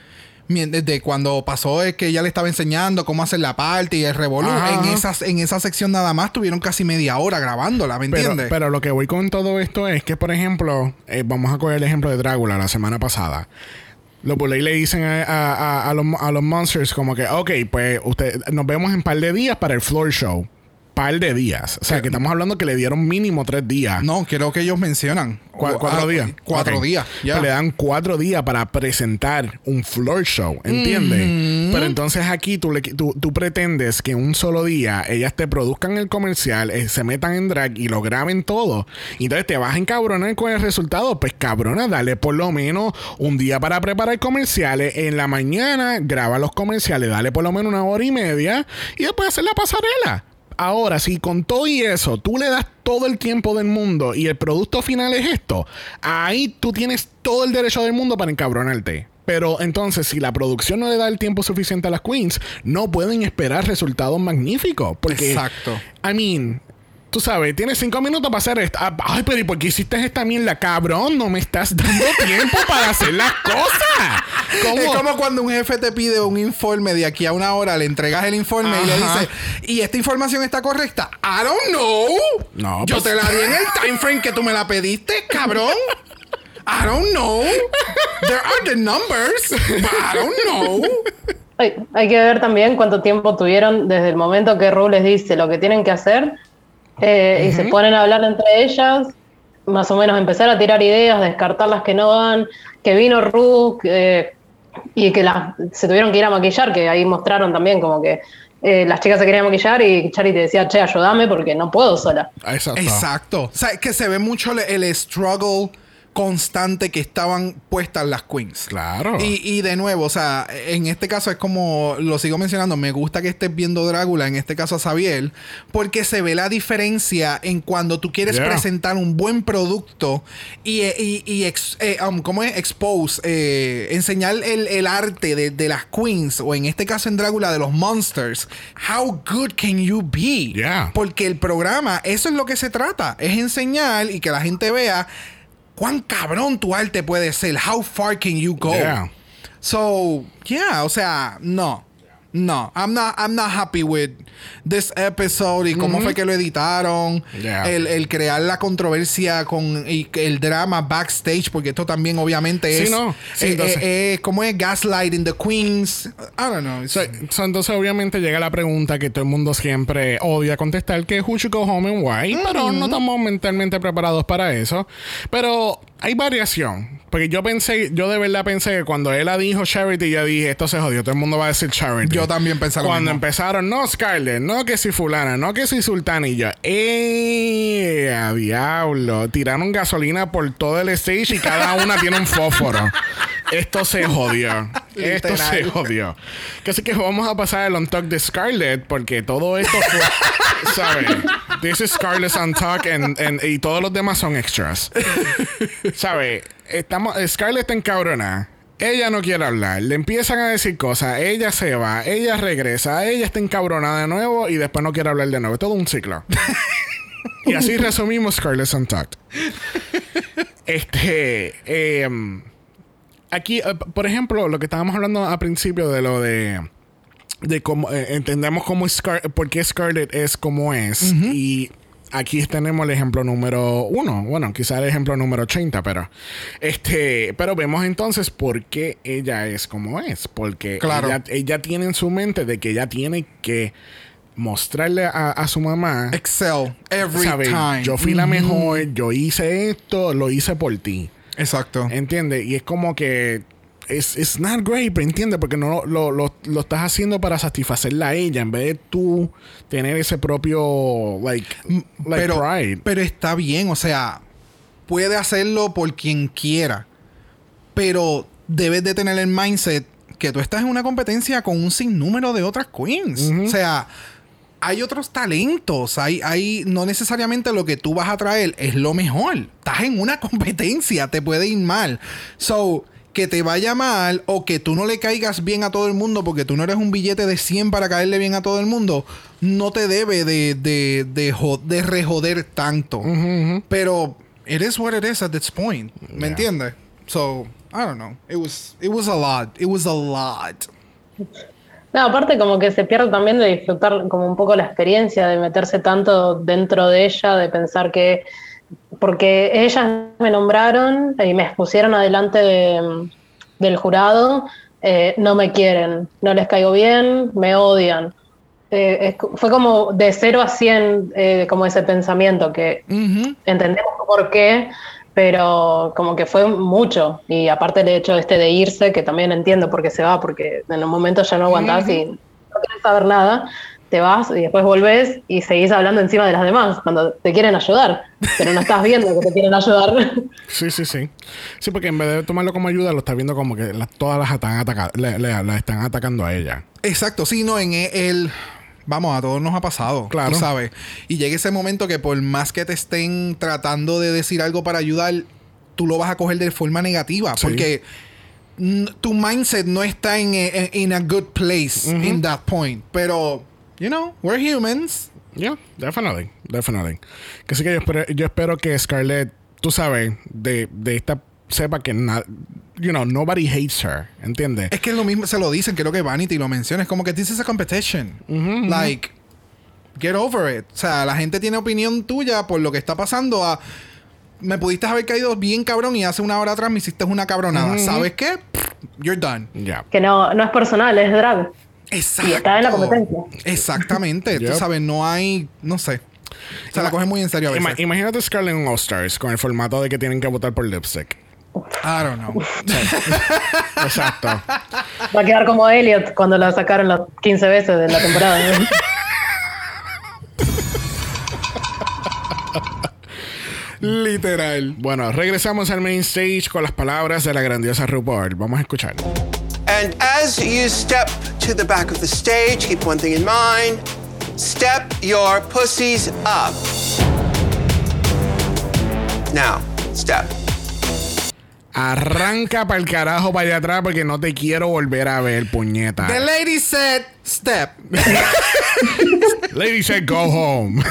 Desde cuando pasó es que ella le estaba enseñando cómo hacer la parte y el revolú. En, esas, en esa sección nada más tuvieron casi media hora grabándola, ¿me entiendes? pero lo que voy con todo esto es que, por ejemplo, eh, vamos a coger el ejemplo de Drácula la semana pasada. Los Bully le dicen a, a- a- a los, a los Monsters como que, ok, pues usted, nos vemos en par de días para el floor show. Par de días. O sea, que estamos hablando que le dieron mínimo tres días. no, creo que ellos mencionan. Cu- cuatro Ah, días. Cuatro días, ya. Pues le dan cuatro días para presentar un floor show, ¿entiendes? Pero entonces aquí tú, le, tú, tú pretendes que en un solo día ellas te produzcan el comercial, eh, se metan en drag y lo graben todo. Y entonces te vas a encabronar con el resultado. Pues cabrona, dale por lo menos un día para preparar comerciales. En la mañana graba los comerciales, dale por lo menos una hora y media y después hacer la pasarela. Ahora, si con todo y eso tú le das todo el tiempo del mundo y el producto final es esto, ahí tú tienes todo el derecho del mundo para encabronarte. Pero entonces, si la producción no le da el tiempo suficiente a las queens, no pueden esperar resultados magníficos. Porque, Exacto. I mean, tú sabes, tienes cinco minutos para hacer esto. Ah, Ay, pero ¿y por qué hiciste esta mierda? Cabrón, no me estás dando tiempo para hacer las cosas. ¿Cómo? Es como cuando un jefe te pide un informe de aquí a una hora, le entregas el informe y le dices, ¿y esta información está correcta? I don't know. No, Yo pues- te la di en el time frame que tú me la pediste, cabrón. I don't know. There are the numbers, but I don't know. Hay, hay que ver también cuánto tiempo tuvieron desde el momento que Ru les dice lo que tienen que hacer eh, y se ponen a hablar entre ellas, más o menos empezar a tirar ideas, descartar las que no van, que vino Ru eh, y que las, se tuvieron que ir a maquillar, que ahí mostraron también como que eh, las chicas se querían maquillar y Charity decía, che, ayúdame porque no puedo sola. Exacto. Exacto. O sea, que se ve mucho el, el struggle constante que estaban puestas las queens. Claro. Y, y de nuevo, o sea, en este caso es como lo sigo mencionando, me gusta que estés viendo Drácula, en este caso a Xavier, porque se ve la diferencia en cuando tú quieres Yeah. presentar un buen producto y, y, y ex- eh, um, ¿cómo es? Expose, eh, enseñar el, el arte de, de las queens, o en este caso en Drácula de los monsters. How good can you be? Yeah. Porque el programa, eso es lo que se trata, es enseñar y que la gente vea cuán cabrón tu arte puede ser. How far can you go? Yeah. So, yeah, o sea, no. No, I'm not, I'm not happy with this episode y cómo fue que lo editaron. Yeah. El, el crear la controversia con y el drama backstage, porque esto también obviamente Sí, es. no. Sí, eh, entonces- eh, eh, ¿Cómo es gaslighting the queens? I don't know. So- so, entonces, obviamente, llega la pregunta que todo el mundo siempre odia contestar, que who should go home and why, pero no estamos mentalmente preparados para eso. Pero hay variación. Porque yo pensé, yo de verdad pensé que cuando él la dijo Charity, yo dije, esto se jodió, todo el mundo va a decir Charity. Yo también pensé lo Cuando mismo. empezaron, no Scarlett, no que si fulana, no que si sultana, y yo, ¡eh! a diablo! Tiraron gasolina por todo el stage y cada una tiene un fósforo. Esto se jodió. Esto se jodió. Así que vamos a pasar el on talk de Scarlett porque todo esto fue, ¿sabes? This is and, and- y todos los demás son extras. ¿Sabes? Scarlett está encabrona. Ella no quiere hablar. Le empiezan a decir cosas. Ella se va. Ella regresa. Ella está encabronada de nuevo y después no quiere hablar de nuevo. Todo un ciclo. y así resumimos Scarlett's Untucked. Este. em, aquí, eh, por ejemplo, lo que estábamos hablando al principio de lo de. De cómo eh, entendemos cómo Scar por qué Scarlett es como es. Y aquí tenemos el ejemplo número uno. Bueno, quizá el ejemplo número 80, pero. Este. Pero vemos entonces por qué ella es como es. Porque Claro. ella, ella tiene en su mente de que ella tiene que mostrarle a, a su mamá. Excel every time. Yo fui la mejor, yo hice esto, lo hice por ti. Exacto. ¿Entiendes? Y es como que es it's not great, pero entiende, porque no lo, lo, lo estás haciendo para satisfacerla a ella en vez de tú tener ese propio like, like pero, pride. pero está bien, o sea, puede hacerlo por quien quiera, pero debes de tener el mindset que tú estás en una competencia con un sinnúmero de otras queens. O sea, hay otros talentos, hay, hay, no necesariamente lo que tú vas a traer es lo mejor. Estás en una competencia, te puede ir mal. So, que te vaya mal o que tú no le caigas bien a todo el mundo porque tú no eres un billete de 100 para caerle bien a todo el mundo, no te debe de, de, de, de rejoder tanto. Pero it is what it is at this point. ¿Me Yeah. entiendes? So, I don't know. It was, it was a lot. It was a lot. No, aparte como que se pierde también de disfrutar como un poco la experiencia, de meterse tanto dentro de ella, de pensar que, porque ellas me nombraron y me expusieron adelante de- del jurado, eh, no me quieren, no les caigo bien, me odian. Eh, es fue como de 0 a 100 eh, como ese pensamiento que Ujú. entendemos por qué, pero como que fue mucho. Y aparte el hecho este de irse, que también entiendo por qué se va, porque en un momento ya no aguantás y no querés saber nada, te vas y después volvés y seguís hablando encima de las demás, cuando te quieren ayudar, pero no estás viendo que te quieren ayudar. Sí, sí, sí. Sí, porque en vez de tomarlo como ayuda, lo estás viendo como que las- todas las están atacando, le, le- la están atacando a ella. Exacto, sí, no, en el... Vamos, a todos nos ha pasado, Claro. tú sabes. Y llega ese momento que por más que te estén tratando de decir algo para ayudar, tú lo vas a coger de forma negativa. Sí. Porque tu mindset no está en en- in a good place in that point. Pero, you know, we're humans. Yeah, definitely, definitely. Que sí que yo espero, yo espero que Scarlett, tú sabes, de, de esta sepa que na- you know, nobody hates her, ¿entiendes? Es que es lo mismo, se lo dicen, creo que Vanity lo menciona. Es como que this is a competition. Like, get over it. O sea, la gente tiene opinión tuya por lo que está pasando a. Me pudiste haber caído bien cabrón y hace una hora atrás me hiciste una cabronada. ¿Sabes qué? Pff, You're done. Ya. que no, no es personal, es drag. Exacto. Y está en la competencia. Exactamente. Yep. Tú sabes, no hay. No sé. Se la coge muy en serio a Ima- veces. imagínate Scarlett en All Stars con el formato de que tienen que votar por lipstick. I don't know. Exacto. Va a quedar como Elliot cuando la sacaron las 15 veces de la temporada. Literal. Bueno, regresamos al main stage con las palabras de la grandiosa RuPaul. Vamos a escuchar. And as you step to the back of the stage, keep one thing in mind step your pussies up. Now, step. Arranca para el carajo para allá atrás porque no te quiero volver a ver, puñeta. The lady said, step. Lady said, go home.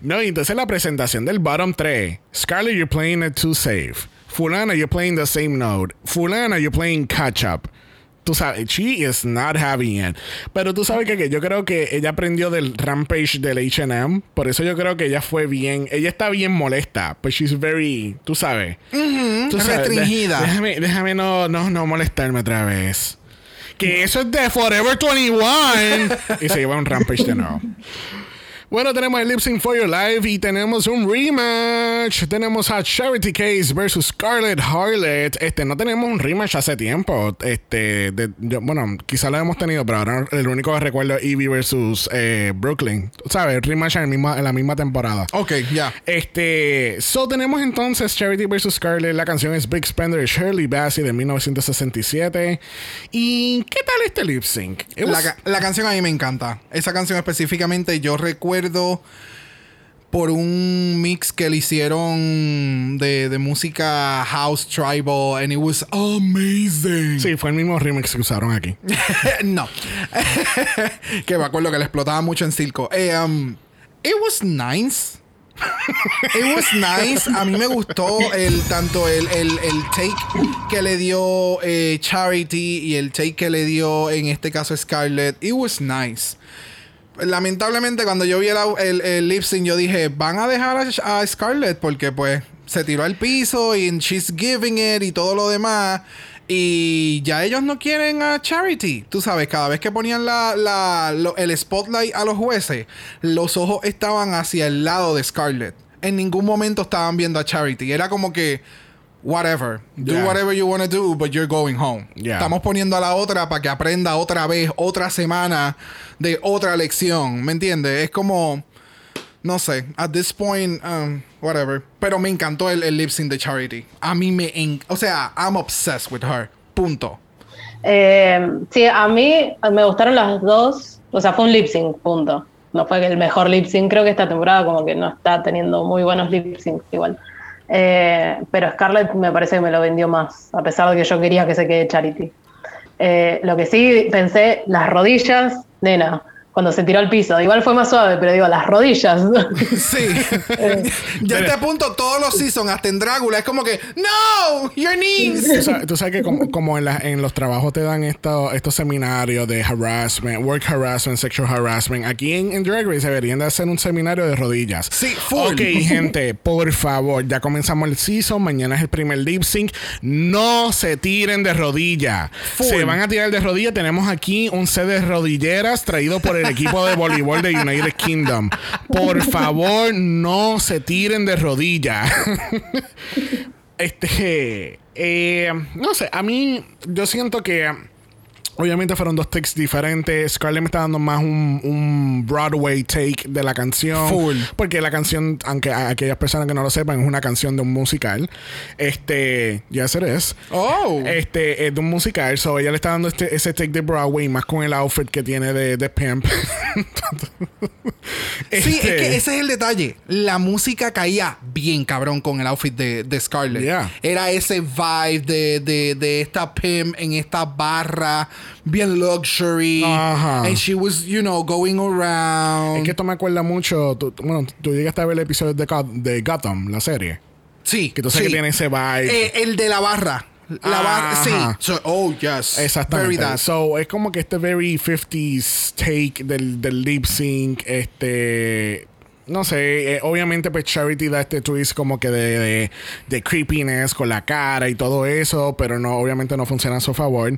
no, y entonces la presentación del bottom 3. Scarlett, you're playing it too safe. Fulana, you're playing the same note. Fulana, you're playing catch up. Tú sabes, she is not having it. Pero tú sabes que, que yo creo que ella aprendió del rampage del HM. Por eso yo creo que ella fue bien. Ella está bien molesta. Pues she's very. Tú sabes. tú sabes, Restringida. de- déjame, déjame no, no, no molestarme otra vez. Que eso es de Forever 21. y se lleva un rampage de nuevo. Bueno, tenemos el Lip Sync for Your Life y tenemos un rematch. Tenemos a Charity Case versus Scarlett Harlot. Este, no tenemos un rematch hace tiempo. Este, de- yo- bueno, quizá lo hemos tenido, pero ahora el único que recuerdo es Evie versus eh, Brooklyn. ¿Sabes? Rematch en, el misma- en la misma temporada. Ok, ya. Este, so tenemos entonces Charity vs. Scarlett. La canción es Big Spender de Shirley Bassey de 1967. ¿Y qué tal este lip sync? La, la canción a mí me encanta. Esa canción específicamente yo recuerdo por un mix que le hicieron de, de música house tribal and it was amazing. Sí, fue el mismo remix que usaron aquí. no. que me acuerdo que le explotaba mucho en circo. Eh, um, it was nice. It was nice. A mí me gustó el tanto el, el, el take que le dio eh, Charity y el take que le dio en este caso Scarlett. It was nice. Lamentablemente cuando yo vi el, el, lip yo dije van a dejar a, Scarlett porque pues se tiró al piso y she's giving it y todo lo demás. Y ya ellos no quieren a Charity. Tú sabes, cada vez que ponían la, la- el spotlight a los jueces, los ojos estaban hacia el lado de Scarlett. En ningún momento estaban viendo a Charity. Era como que, whatever. Do Yeah. whatever you want to do, but you're going home. Yeah. Estamos poniendo a la otra para que aprenda otra vez, otra semana de otra lección. ¿Me entiendes? Es como. No sé, at this point, um, whatever. Pero me encantó el, el lip sync de Charity. A mí me. en- o sea, I'm obsessed with her. Punto. Eh, sí, a mí me gustaron las dos. O sea, fue un lip sync, punto. No fue el mejor lip sync. Creo que esta temporada como que no está teniendo muy buenos lip syncs igual. Eh, pero Scarlett me parece que me lo vendió más, a pesar de que yo quería que se quede Charity. Eh, lo que sí pensé, las rodillas, nena, cuando se tiró al piso. Igual fue más suave, pero digo, las rodillas. Sí. ya a este punto, todos los seasons, hasta en Drácula, es como que, ¡No! ¡Your Tú knees! sabes, tú sabes que como, como en, la- en los trabajos te dan esto- estos seminarios de harassment, work harassment, sexual harassment. Aquí en, en Drag Race deberían de hacer un seminario de rodillas. Sí, full. Ok, gente, por favor, ya comenzamos el season. Mañana es el primer lip sync. No se tiren de rodilla. Se van a tirar de rodilla. Tenemos aquí un set de rodilleras traído por el equipo de voleibol de United Kingdom. Por favor, no se tiren de rodilla. Este, eh, no sé, a mí yo siento que obviamente fueron dos takes diferentes. Scarlett me está dando más un, un Broadway take de la canción. Full. Porque la canción, aunque a aquellas personas que no lo sepan, es una canción de un musical. Este, ya it is. Oh. Este, es de un musical. So ella le está dando este, ese take de Broadway, más con el outfit que tiene de, de Pimp. Sí, es Este, que ese es el detalle. La música caía bien cabrón con el outfit de, de Scarlett. Yeah. Era ese vibe de, de, de esta Pim en esta barra, bien luxury. Ajá. And she was, you know, going around. Es que esto me acuerda mucho. tú- bueno, tú llegaste a ver el episodio de, de Gotham, la serie. sí. Que tú sabes sí. que tiene ese vibe. Eh, el de la barra. La barra, sí. Ajá. So- oh, yes. Exactamente. Very that. So, es como que este very 50s take del, del lip sync. Este. No sé, eh, obviamente pues Charity da este twist como que de, de, de creepiness con la cara y todo eso, pero no, obviamente no funciona a su favor.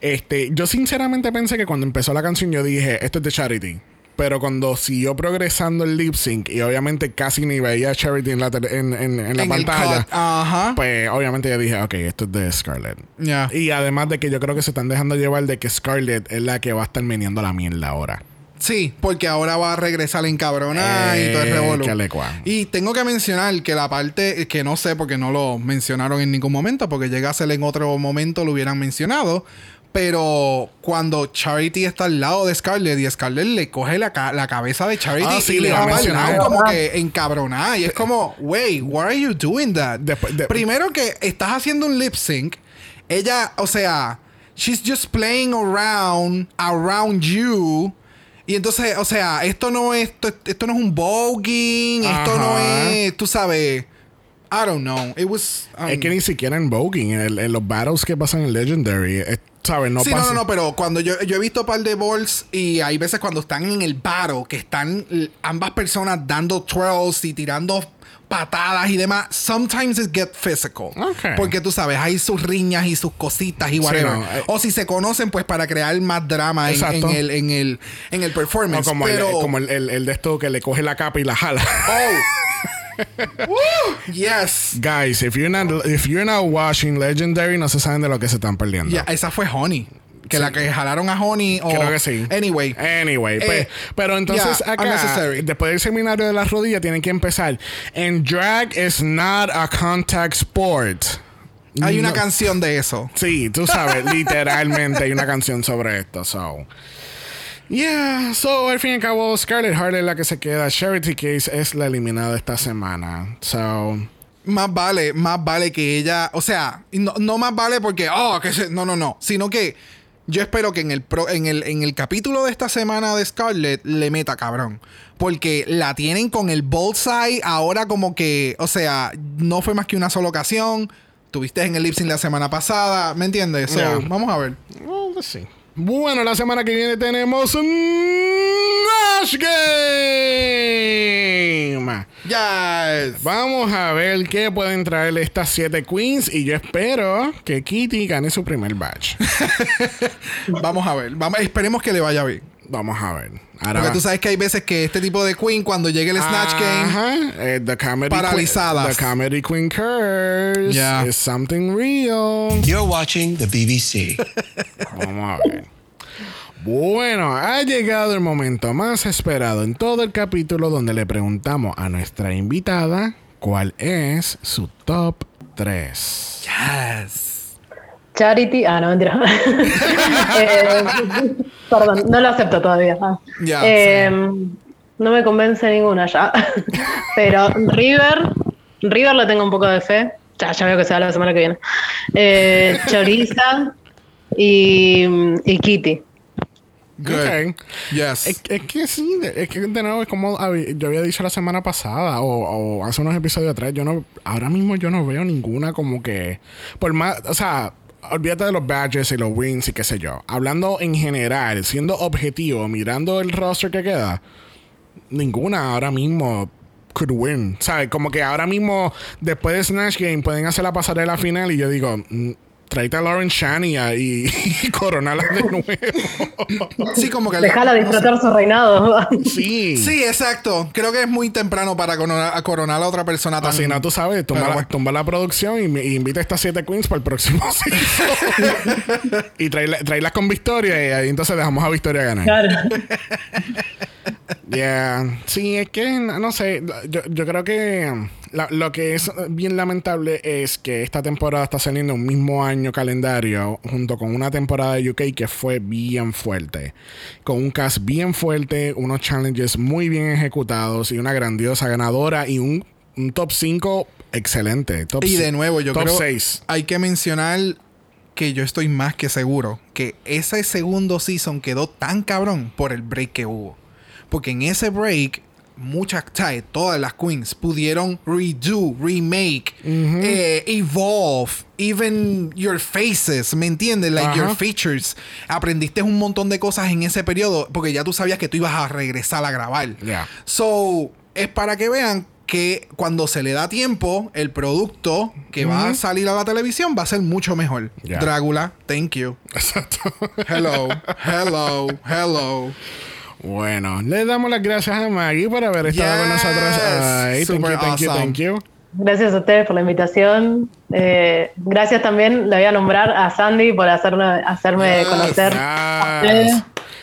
Este, yo sinceramente pensé que cuando empezó la canción yo dije, esto es de Charity. Pero cuando siguió progresando el lip sync y obviamente casi ni veía a Charity en la, en, en- en la En pantalla, pues obviamente yo dije, ok, esto es de Scarlett. Ya. Y además de que yo creo que se están dejando llevar de que Scarlett es la que va a estar meneando la mierda ahora. Sí, porque ahora va a regresar en cabrona y todo el revolú. Y tengo que mencionar que la parte que no sé porque no lo mencionaron en ningún momento, porque llegase en otro momento lo hubieran mencionado. Pero cuando Charity está al lado de Scarlett y Scarlett le coge la, ca- la cabeza de Charity Ah, sí, y le va para como que encabronada. Y es como, wait, why are you doing that? Después de- Primero que estás haciendo un lip sync. Ella, o sea, she's just playing around, around you. Y entonces, o sea, esto no es, esto, esto no es un voguing, esto no es, tú sabes, I don't know. It was. um, Es que ni siquiera en Voguing, en, en los battles que pasan en Legendary, eh, ¿sabes? No sí, pasa. no, no, no, pero cuando yo, yo he visto un par de balls y hay veces cuando están en el battle que están ambas personas dando twirls y tirando patadas y demás, sometimes it get physical. Ok. Porque tú sabes, hay sus riñas y sus cositas y whatever. no, eh. o si se conocen, pues para crear más drama en, en el, en, el, en el performance. como, pero, el, como el, el- el de esto que le coge la capa y la jala. Oh. Woo, yes. Guys, if you're not if you're not watching Legendary, no se saben de lo que se están perdiendo. Ya, esa fue Honey. Que la que jalaron a Honey. O, Creo que sí. Anyway. Anyway, Eh, pe- pero entonces yeah, acá, después del seminario de las rodillas, tienen que empezar. And drag is not a contact sport. Hay una canción de eso. Sí, tú sabes, literalmente hay una canción sobre esto. So. Yeah, so al fin y al cabo, Scarlett Hart es la que se queda. Charity Case es la eliminada esta semana. So. Más vale, más vale que ella, o sea, no, no más vale porque, oh, que se- no, no, no, sino que yo espero que en el, pro- en el en el capítulo de esta semana de Scarlett le meta cabrón, porque la tienen con el bullseye ahora como que, o sea, no fue más que una sola ocasión, tuviste en el lip la semana pasada, ¿me entiendes? So, Yeah. vamos a ver. Well, let's see. Bueno, la semana que viene tenemos un Nash Game. Yes. Vamos a ver qué pueden traer estas siete queens y yo espero que Kitty gane su primer batch. Vamos a ver, vamos, esperemos que le vaya bien. Vamos a ver. Ahora Porque tú sabes que hay veces que este tipo de queen cuando llegue el Snatch Game eh, the comedy Paralizadas. Queen, the comedy queen curse Yeah. is something real. You're watching the BBC. Vamos a ver. Bueno, ha llegado el momento más esperado en todo el capítulo donde le preguntamos a nuestra invitada cuál es su top 3. Yes. Charity. Ah, no, mentira. Eh, perdón, no lo acepto todavía. Ah. Eh, No me convence ninguna ya. Pero River, River le tengo un poco de fe. Ya, ya veo que se va la semana que viene. Eh, Choriza y, y Kitty. Good. Yes. Es, es que sí, es que de nuevo es como yo había dicho la semana pasada o, o hace unos episodios atrás, yo no, ahora mismo yo no veo ninguna como que, por más, o sea, olvídate de los badges y los wins y qué sé yo. Hablando en general, siendo objetivo, mirando el roster que queda, ninguna ahora mismo could win. ¿Sabes? Como que ahora mismo, después de Snatch Game, pueden hacer la pasarela final y yo digo, tráete a Lauren Shania y, y coronala de nuevo. Sí, como que... Dejala disfrutar su reinado. sí. Sí, exacto. Creo que es muy temprano para coronar a, coronar a otra persona Así también. no, tú sabes, tumba, la, bueno. tumba la producción y, me- y invita a estas siete queens para el próximo y tráelas con Victoria y ahí entonces dejamos a Victoria ganar. Claro. Yeah. Sí, es que, no sé, yo, yo creo que la- lo que es bien lamentable es que esta temporada está saliendo un mismo año calendario junto con una temporada de UK que fue bien fuerte. Con un cast bien fuerte, unos challenges muy bien ejecutados y una grandiosa ganadora y un, un top 5 excelente. Top Y de nuevo, yo top creo 6. hay que mencionar que yo estoy más que seguro que ese segundo season quedó tan cabrón por el break que hubo. Porque en ese break, muchas, ¿sabes? todas las queens pudieron redo, remake, eh, evolve, even your faces, ¿me entiendes? Like your features. Aprendiste un montón de cosas en ese periodo porque ya tú sabías que tú ibas a regresar a grabar. Yeah. So, es para que vean que cuando se le da tiempo, el producto que va a salir a la televisión va a ser mucho mejor. Yeah. Drácula, thank you. Exacto. Hello, hello, hello. Bueno, le damos las gracias a Maggie por haber estado con nosotros. Ay, thank you, thank you, awesome. thank you. Gracias a ustedes por la invitación. Eh, gracias también, le voy a nombrar a Sandy por hacerme, hacerme Yes. conocer. Yes. Eh,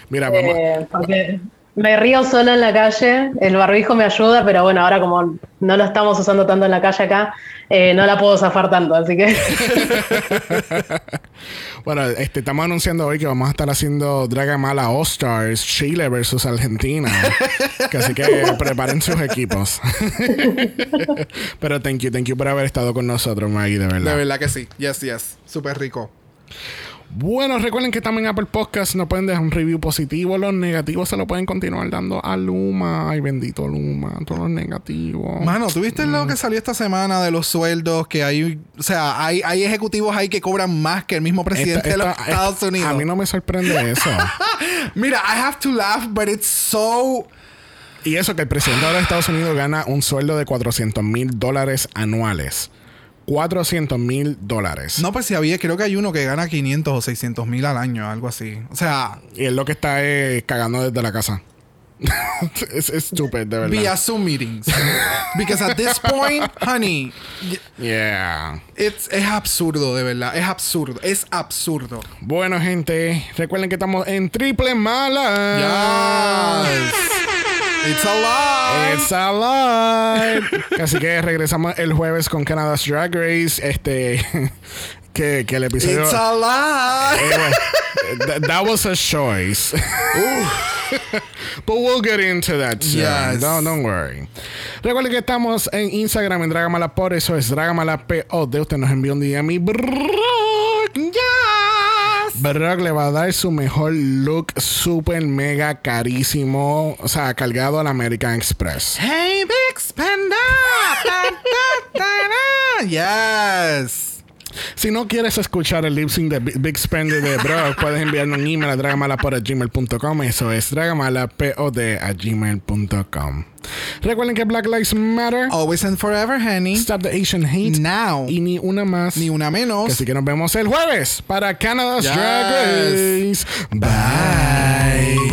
Mira, vamos. eh, porque Me río sola en la calle, el barbijo me ayuda, pero bueno, ahora como no lo estamos usando tanto en la calle acá, eh, no la puedo zafar tanto, así que... bueno, este, estamos anunciando hoy que vamos a estar haciendo Dragamala All Stars, Chile versus Argentina. así que preparen sus equipos. pero thank you, thank you por haber estado con nosotros, Maggie, de verdad. De verdad que sí. Yes, yes. Súper rico. Bueno, recuerden que también Apple Podcast nos pueden dejar un review positivo. Los negativos se lo pueden continuar dando a Luma. Ay, bendito Luma. Todos los negativos. Mano, ¿tuviste lo que salió esta semana de los sueldos? Que hay, o sea, hay, hay ejecutivos ahí que cobran más que el mismo presidente de los Estados Unidos. A mí no me sorprende eso. Mira, I have to laugh, but it's so... Y eso que el presidente de los Estados Unidos gana un sueldo de 400 mil dólares anuales. 400 mil dólares. No, pues si había, creo que hay uno que gana 500 o 600 mil al año, algo así. O sea. Y es lo que está cagando desde la casa. es estúpido, de verdad. Via Zoom meetings. Because at this point, honey. Yeah. es absurdo, de verdad. Es absurdo. Es absurdo. Bueno, gente, recuerden que estamos en triple mala. It's alive. It's alive. Así que regresamos el jueves con Canada's Drag Race. Este. Que, que el episodio. It's alive. Eh, that was a choice. But we'll get into that soon. Yes. Don't, don't worry. Recuerden que estamos en Instagram en Dragamala por eso es Dragamala POD. Usted nos envió un DM y. Brock le va a dar su mejor look super mega carísimo, o sea, cargado al American Express. Hey, Big Spender. yes. Si no quieres escuchar el lip sync de Big Spender de Brock, puedes enviarme un email a dragamalapod.gmail.com. Eso es dragamalapod a gmail.com. Recuerden que Black Lives Matter. Always and forever, honey. Stop the Asian hate. Now. Y ni una más. Ni una menos. Así que nos vemos el jueves para Canada's Drag Race. Bye.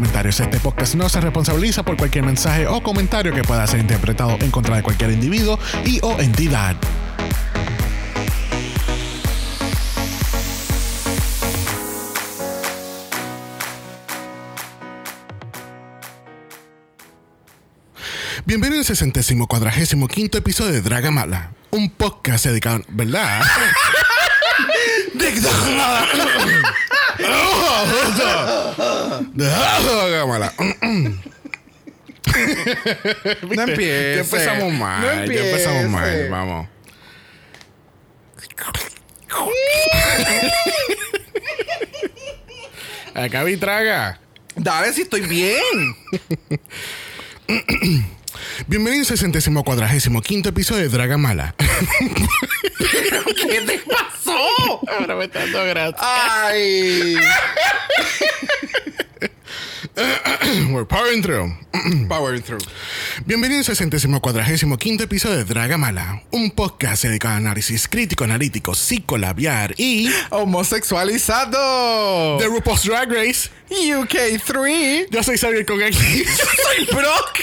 comentarios. Este podcast no se responsabiliza por cualquier mensaje o comentario que pueda ser interpretado en contra de cualquier individuo y o entidad. Bienvenido al sesentésimo cuadragésimo quinto episodio de Dragamala, un podcast dedicado, ¿verdad? Dragamala. No empieces. Ya empezamos mal. No ya empezamos mal. Vamos. Acá vi traga. Dale si estoy bien. Bienvenido al sesentésimo cuadragésimo quinto episodio de Dragamala. ¿Qué te pasó? Ahora me está dando gracia. Ay. We're powering through. Powering through. Bienvenido al sesentésimo cuadragésimo quinto episodio de Dragamala, un podcast dedicado a análisis crítico, analítico, psicolabiar y Homosexualizado. de RuPaul's Drag Race. UK3. Yo soy Xavier con X. Soy Brock.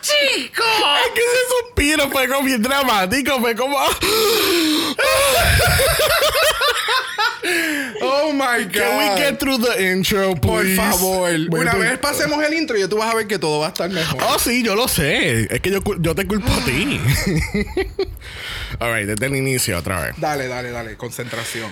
Chico. Es que ese suspiro fue como bien dramático, fue como. Oh my God. Can we get through the intro, Por please? favor. Voy Una vez pasemos el intro y tú vas a ver que todo va a estar mejor. Oh, sí, yo lo sé. Es que yo, yo te culpo a ti. Alright, desde el inicio otra vez. Dale, dale, dale. Concentración.